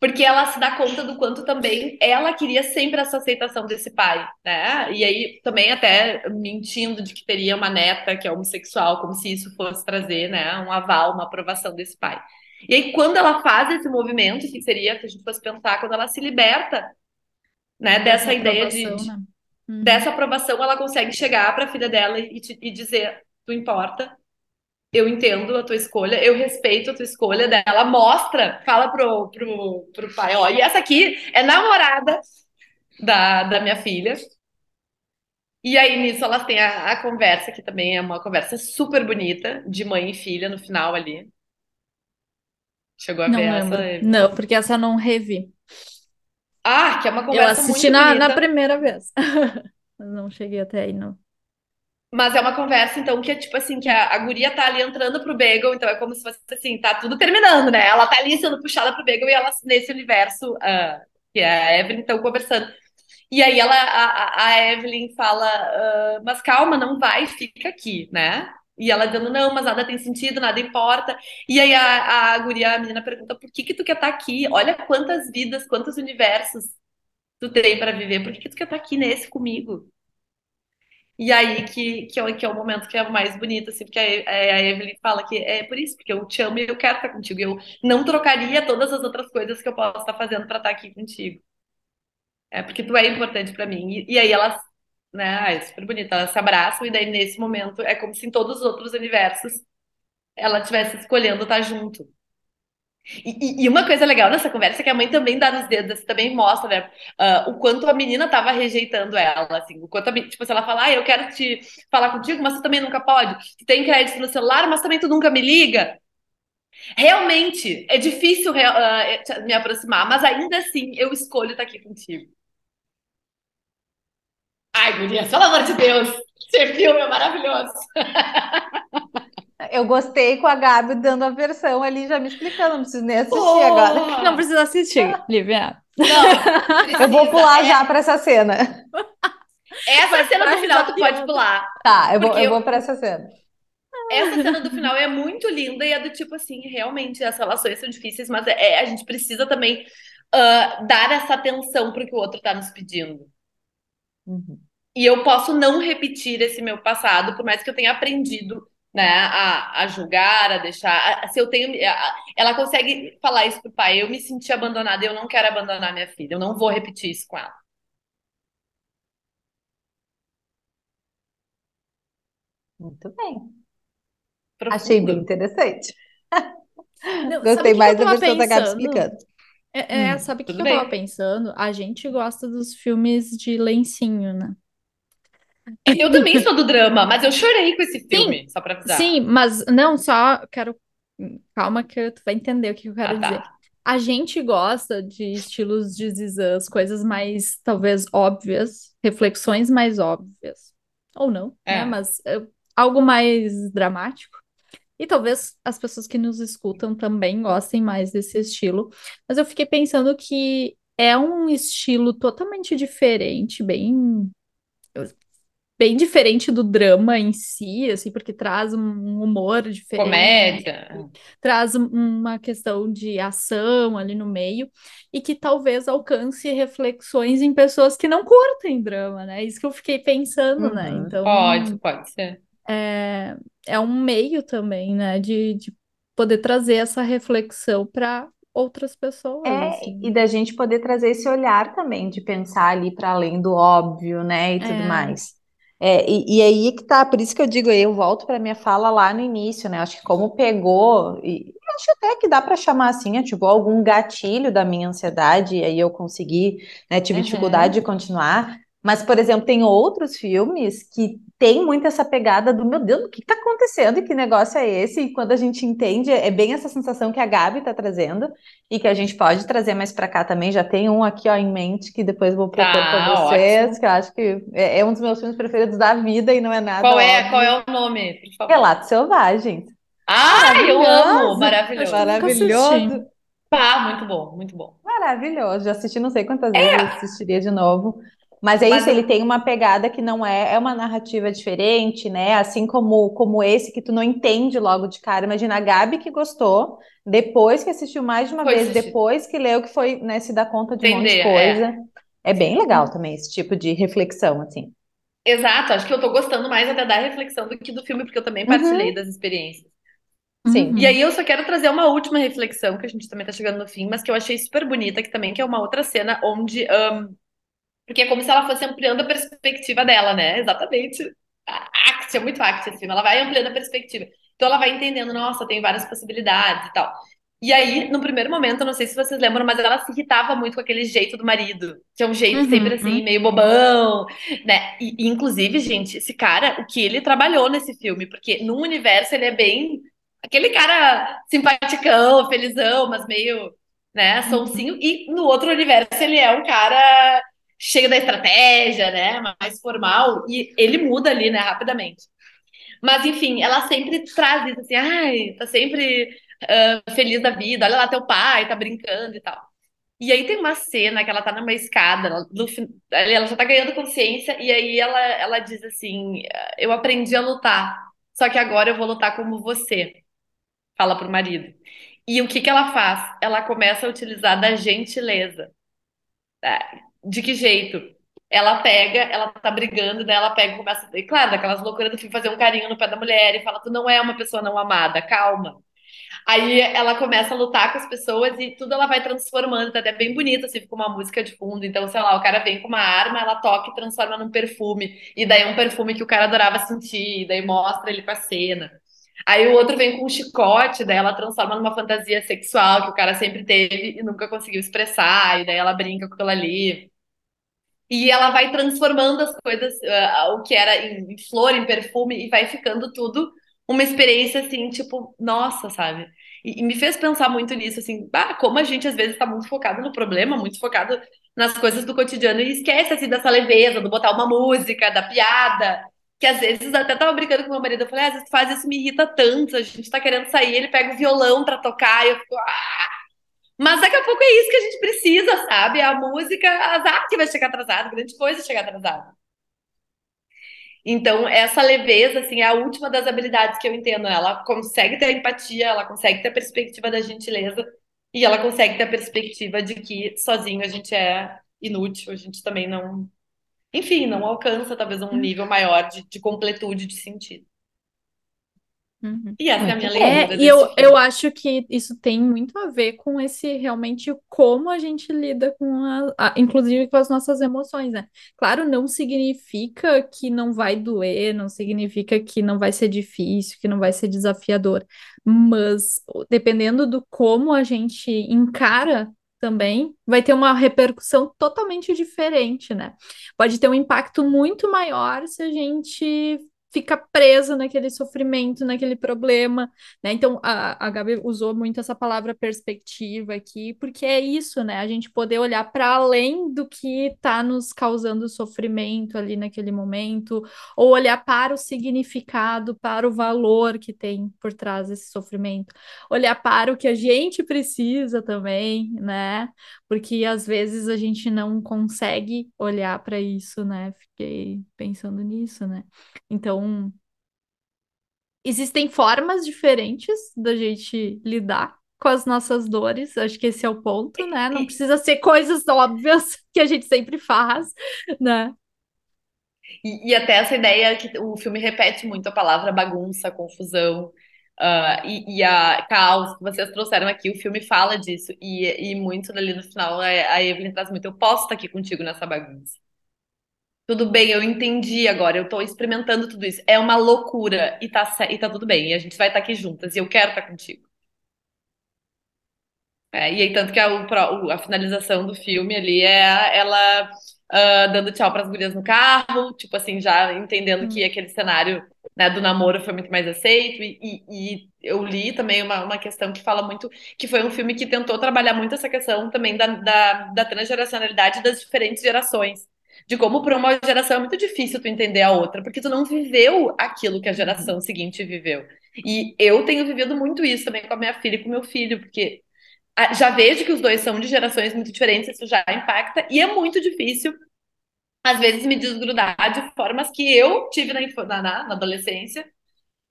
Porque ela se dá conta do quanto também ela queria sempre essa aceitação desse pai, né? E aí também até mentindo de que teria uma neta que é homossexual, como se isso fosse trazer, né, um aval, uma aprovação desse pai. E aí quando ela faz esse movimento, que seria, se a gente fosse pensar, quando ela se liberta, né, dessa ideia de, de- né? Uhum. dessa aprovação, ela consegue chegar para a filha dela e, te- e dizer: Tu importa, eu entendo a tua escolha, eu respeito a tua escolha dela, mostra, fala pro, pro, pro pai: Ó, e essa aqui é namorada da, da minha filha. E aí nisso elas têm a, a conversa, que também é uma conversa super bonita, de mãe e filha no final ali. Chegou a Não ver lembro. essa? Não, porque essa eu não revi. Ah, que é uma Eu conversa assisti muito na, na primeira vez. Não cheguei até aí, não. Mas é uma conversa, então, que é tipo assim, que a, a guria tá ali entrando pro Bagel, então é como se fosse assim, tá tudo terminando, né? Ela tá ali sendo puxada pro Bagel e ela nesse universo, ah, que é a Evelyn, estão conversando. E aí ela, a, a- Evelyn fala, ah, mas calma, não vai, fica aqui, né? E ela dizendo, não, mas nada tem sentido, nada importa. E aí a, a guria, a menina pergunta, por que que tu quer estar aqui? Olha quantas vidas, quantos universos tu tem pra viver, por que que tu quer estar aqui nesse comigo? E aí que, que, é, que é o momento que é mais bonito, assim, porque a, a Evelyn fala que é por isso, porque eu te amo e eu quero estar contigo. Eu não trocaria todas as outras coisas que eu posso estar fazendo para estar aqui contigo. É porque tu é importante para mim. E, e, aí elas, né, é super bonita, elas se abraçam e daí nesse momento é como se em todos os outros universos ela estivesse escolhendo estar junto. E, e, uma coisa legal nessa conversa é que a mãe também dá nos dedos, assim, também mostra, né, uh, o quanto a menina tava rejeitando ela, assim, o quanto a, tipo, se ela fala, ah, eu quero te falar contigo, mas tu também nunca pode, tu tem crédito no celular, mas também tu nunca me liga. Realmente, é difícil uh, me aproximar, mas ainda assim eu escolho estar aqui contigo. Ai, Gurias, pelo amor de Deus, esse filme é maravilhoso. Eu gostei com a Gabi dando a versão ali, já me explicando, não preciso nem assistir oh, agora. Não precisa assistir, Lívia. Não, eu vou pular é... já para essa cena. Essa cena do final tu pode pular. Tá, eu vou, eu vou para essa cena. Essa cena do final é muito linda e é do tipo assim, realmente as relações são difíceis, mas é, a gente precisa também uh, dar essa atenção para o que o outro está nos pedindo. Uhum. E eu posso não repetir esse meu passado, por mais que eu tenha aprendido né, a, a julgar, a deixar. A, se eu tenho. A, ela consegue falar isso pro pai. Eu me senti abandonada, eu não quero abandonar minha filha, eu não vou repetir isso com ela. Muito bem. Profundo. Achei bem interessante. Não, Gostei mais da versão da Gabi explicando. É, é hum, sabe o que, que eu tava pensando? A gente gosta dos filmes de lencinho, né? Eu também sou do drama, mas eu chorei com esse filme, sim, só pra avisar. Sim, mas não, só quero. Calma, que tu vai entender o que eu quero ah, tá. dizer. A gente gosta de estilos de zizãs, coisas mais, talvez, óbvias, reflexões mais óbvias. Ou não, né? é. né? Mas é, algo mais dramático. E talvez as pessoas que nos escutam também gostem mais desse estilo. Mas eu fiquei pensando que é um estilo totalmente diferente, bem bem diferente do drama em si, assim, porque traz um humor diferente. Comédia. Traz uma questão de ação ali no meio e que talvez alcance reflexões em pessoas que não curtem drama, né? Isso que eu fiquei pensando, né? uhum. né? Então, pode, pode ser. É, é um meio também, né, de, de poder trazer essa reflexão para outras pessoas. É, assim. e da gente poder trazer esse olhar também, de pensar ali para além do óbvio, né, e tudo é. mais. É, e, e, aí que tá, por isso que eu digo, eu volto para minha fala lá no início, né? Acho que como pegou, e acho até que dá para chamar assim, ativou algum gatilho da minha ansiedade, e aí eu consegui, né? Tive uhum. dificuldade de continuar. Mas, por exemplo, tem outros filmes que tem muito essa pegada do meu Deus, o que está acontecendo e que negócio é esse? E quando a gente entende, é bem essa sensação que a Gabi está trazendo e que a gente pode trazer mais para cá também. Já tem um aqui ó, em mente que depois vou propor ah, para vocês, ótimo. que eu acho que é, é, um dos meus filmes preferidos da vida e não é nada. Qual é? Qual é o nome? Relatos Selvagens. Ah, eu amo! Maravilhoso. Maravilhoso. Pá, muito bom, muito bom. Maravilhoso. Já assisti não sei quantas é. vezes, assistiria de novo. Mas é Mas isso, ele tem uma pegada que não é, é uma narrativa diferente, né? Assim como, como esse que tu não entende logo de cara. Imagina a Gabi que gostou, depois que assistiu mais de uma foi vez, assistir. depois que leu, que foi, né, se dar conta de Entender, um monte de coisa. É. é bem legal também esse tipo de reflexão, assim. Exato, acho que eu tô gostando mais até da reflexão do que do filme, porque eu também partilhei uhum. das experiências. Sim. Uhum. E aí eu só quero trazer uma última reflexão, que a gente também tá chegando no fim, mas que eu achei super bonita, que também que é uma outra cena onde um, porque é como se ela fosse ampliando a perspectiva dela, né? Exatamente. Act, é muito act esse filme. Ela vai ampliando a perspectiva. Então ela vai entendendo, nossa, tem várias possibilidades e tal. E aí, no primeiro momento, eu não sei se vocês lembram, mas ela se irritava muito com aquele jeito do marido, que é um jeito uhum, sempre assim, uhum. meio bobão, né? E, e, inclusive, gente, esse cara, o que ele trabalhou nesse filme, porque no universo ele é bem aquele cara simpaticão, felizão, mas meio, né, sonsinho, uhum. e no outro universo ele é um cara cheio da estratégia, né? Mais formal, e ele muda ali, né, rapidamente. Mas, enfim, ela sempre traz isso assim, ai, tá sempre uh, feliz da vida, olha lá teu pai, tá brincando e tal. E aí tem uma cena que ela tá numa escada, ela, ela já tá ganhando consciência, e aí ela, ela diz assim: Eu aprendi a lutar, só que agora eu vou lutar como você. Fala pro marido. E o que que ela faz? Ela começa a utilizar da gentileza. De que jeito? ela pega, ela tá brigando, daí ela pega e começa, e claro, daquelas loucuras do filme, fazer um carinho no pé da mulher e fala, tu não é uma pessoa não amada, calma. Aí ela começa a lutar com as pessoas e tudo ela vai transformando, tá até bem bonito, assim, fica uma música de fundo. Então, sei lá, o cara vem com uma arma, ela toca e transforma num perfume. E daí é um perfume que o cara adorava sentir, e daí mostra ele com a cena. Aí o outro vem com um chicote, daí ela transforma numa fantasia sexual que o cara sempre teve e nunca conseguiu expressar, e daí ela brinca com aquilo ali. E ela vai transformando as coisas, uh, o que era em, flor, em perfume, e vai ficando tudo uma experiência assim, tipo, nossa, sabe? E, e, me fez pensar muito nisso, assim, como a gente às vezes está muito focado no problema, muito focado nas coisas do cotidiano e esquece assim dessa leveza, do botar uma música, da piada, que às vezes até tava brincando com meu marido, eu falei, ah, às vezes faz isso me irrita tanto, a gente tá querendo sair, ele pega o violão para tocar, e eu fico, ah! Mas daqui a pouco é isso que a gente precisa, sabe? A música, azar que vai chegar atrasado, grande coisa chegar atrasado. Então, essa leveza, assim, é a última das habilidades que eu entendo. Ela consegue ter empatia, ela consegue ter a perspectiva da gentileza e ela consegue ter a perspectiva de que sozinho a gente é inútil, a gente também não. Enfim, não alcança talvez um nível maior de, de completude de sentido. Uhum. E essa é a minha É, leitura e eu, eu acho que isso tem muito a ver com esse realmente como a gente lida com a, a- inclusive com as nossas emoções, né? Claro, não significa que não vai doer, não significa que não vai ser difícil, que não vai ser desafiador, mas dependendo do como a gente encara também, vai ter uma repercussão totalmente diferente, né? Pode ter um impacto muito maior se a gente fica preso naquele sofrimento, naquele problema, né? Então, a, a Gabi usou muito essa palavra perspectiva aqui, porque é isso, né? A gente poder olhar para além do que está nos causando sofrimento ali naquele momento, ou olhar para o significado, para o valor que tem por trás desse sofrimento, olhar para o que a gente precisa também, né? Porque às vezes a gente não consegue olhar para isso, né? Fiquei pensando nisso, né? Então, existem formas diferentes da gente lidar com as nossas dores. Acho que esse é o ponto, né? Não precisa ser coisas óbvias que a gente sempre faz, né? e, e até essa ideia que o filme repete muito a palavra bagunça, confusão, ah, e, e a caos que vocês trouxeram aqui, o filme fala disso, e, e muito ali no final a, a Evelyn traz muito, eu posso estar aqui contigo nessa bagunça. Tudo bem, eu entendi agora, eu tô experimentando tudo isso. É uma loucura e tá, e tá tudo bem, e a gente vai estar aqui juntas, e eu quero estar contigo. É, e aí, tanto que a, o a finalização do filme ali é ela ah, dando tchau para as gurias no carro, tipo assim, já entendendo que Hum. aquele cenário, né, do namoro foi muito mais aceito. E, e- e eu li também uma, uma questão que fala muito, que foi um filme que tentou trabalhar muito essa questão também da, da, da transgeracionalidade das diferentes gerações. De como para uma geração é muito difícil tu entender a outra, porque tu não viveu aquilo que a Uhum. geração seguinte viveu. E eu tenho vivido muito isso também com a minha filha e com o meu filho, porque ah, já vejo que os dois são de gerações muito diferentes, isso já impacta, e é muito difícil, às vezes, me desgrudar de formas que eu tive na, na, na- adolescência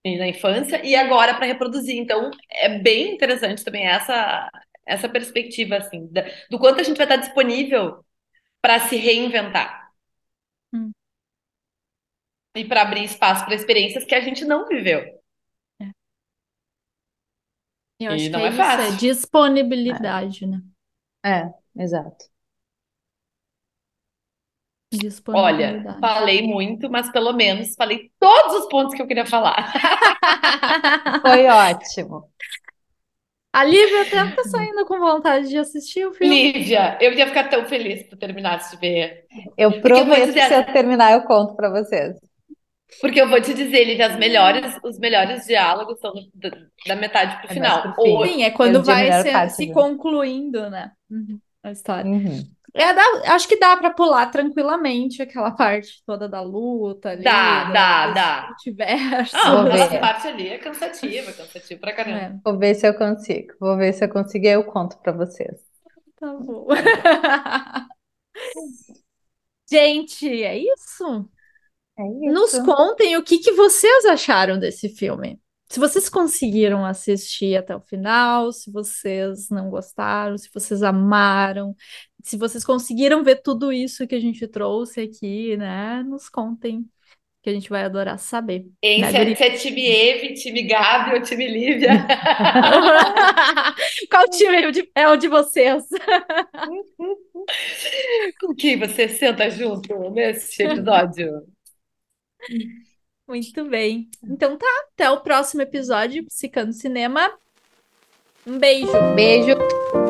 e na infância, e agora para reproduzir. Então, é bem interessante também essa, essa perspectiva, assim, do quanto a gente vai estar disponível para se reinventar. E para abrir espaço para experiências que a gente não viveu. Eu E acho que não é é isso, é fácil. disponibilidade, né? É, exato. Olha, falei muito, mas pelo menos falei todos os pontos que eu queria falar. Foi ótimo. A Lívia até tá saindo com vontade de assistir o filme. Lívia, eu ia ficar tão feliz se tu terminasse de ver. Eu eu prometo que se eu terminar, eu conto para vocês. Porque eu vou te dizer, Lívia, as melhores, os melhores diálogos são do- da, da metade pro É final. pro. Ou, Sim, é quando vai se, parte, se viu? concluindo, né? Uhum, a história. Uhum. É, dá- acho que dá pra pular tranquilamente aquela parte toda da luta ali, dá, da- dá, dá. multiverso. Ah, aquela parte ali é cansativa, cansativa pra caramba. É, Vou ver se eu consigo. Vou ver se eu consigo e eu conto para vocês. Tá bom. Gente, é isso? É Nos contem o que que vocês acharam desse filme. se vocês conseguiram assistir até o final, se vocês não gostaram, se vocês amaram, se vocês conseguiram ver tudo isso que a gente trouxe aqui, né? Nos contem, que a gente vai adorar saber. Hein, né, se, é, se é time Eve, time Gabi ou time Lívia. Qual time é o de, é o de vocês? Com quem você senta junto nesse episódio? Muito bem. Então tá, até o próximo episódio, Psicando Cinema. Um beijo. Beijo.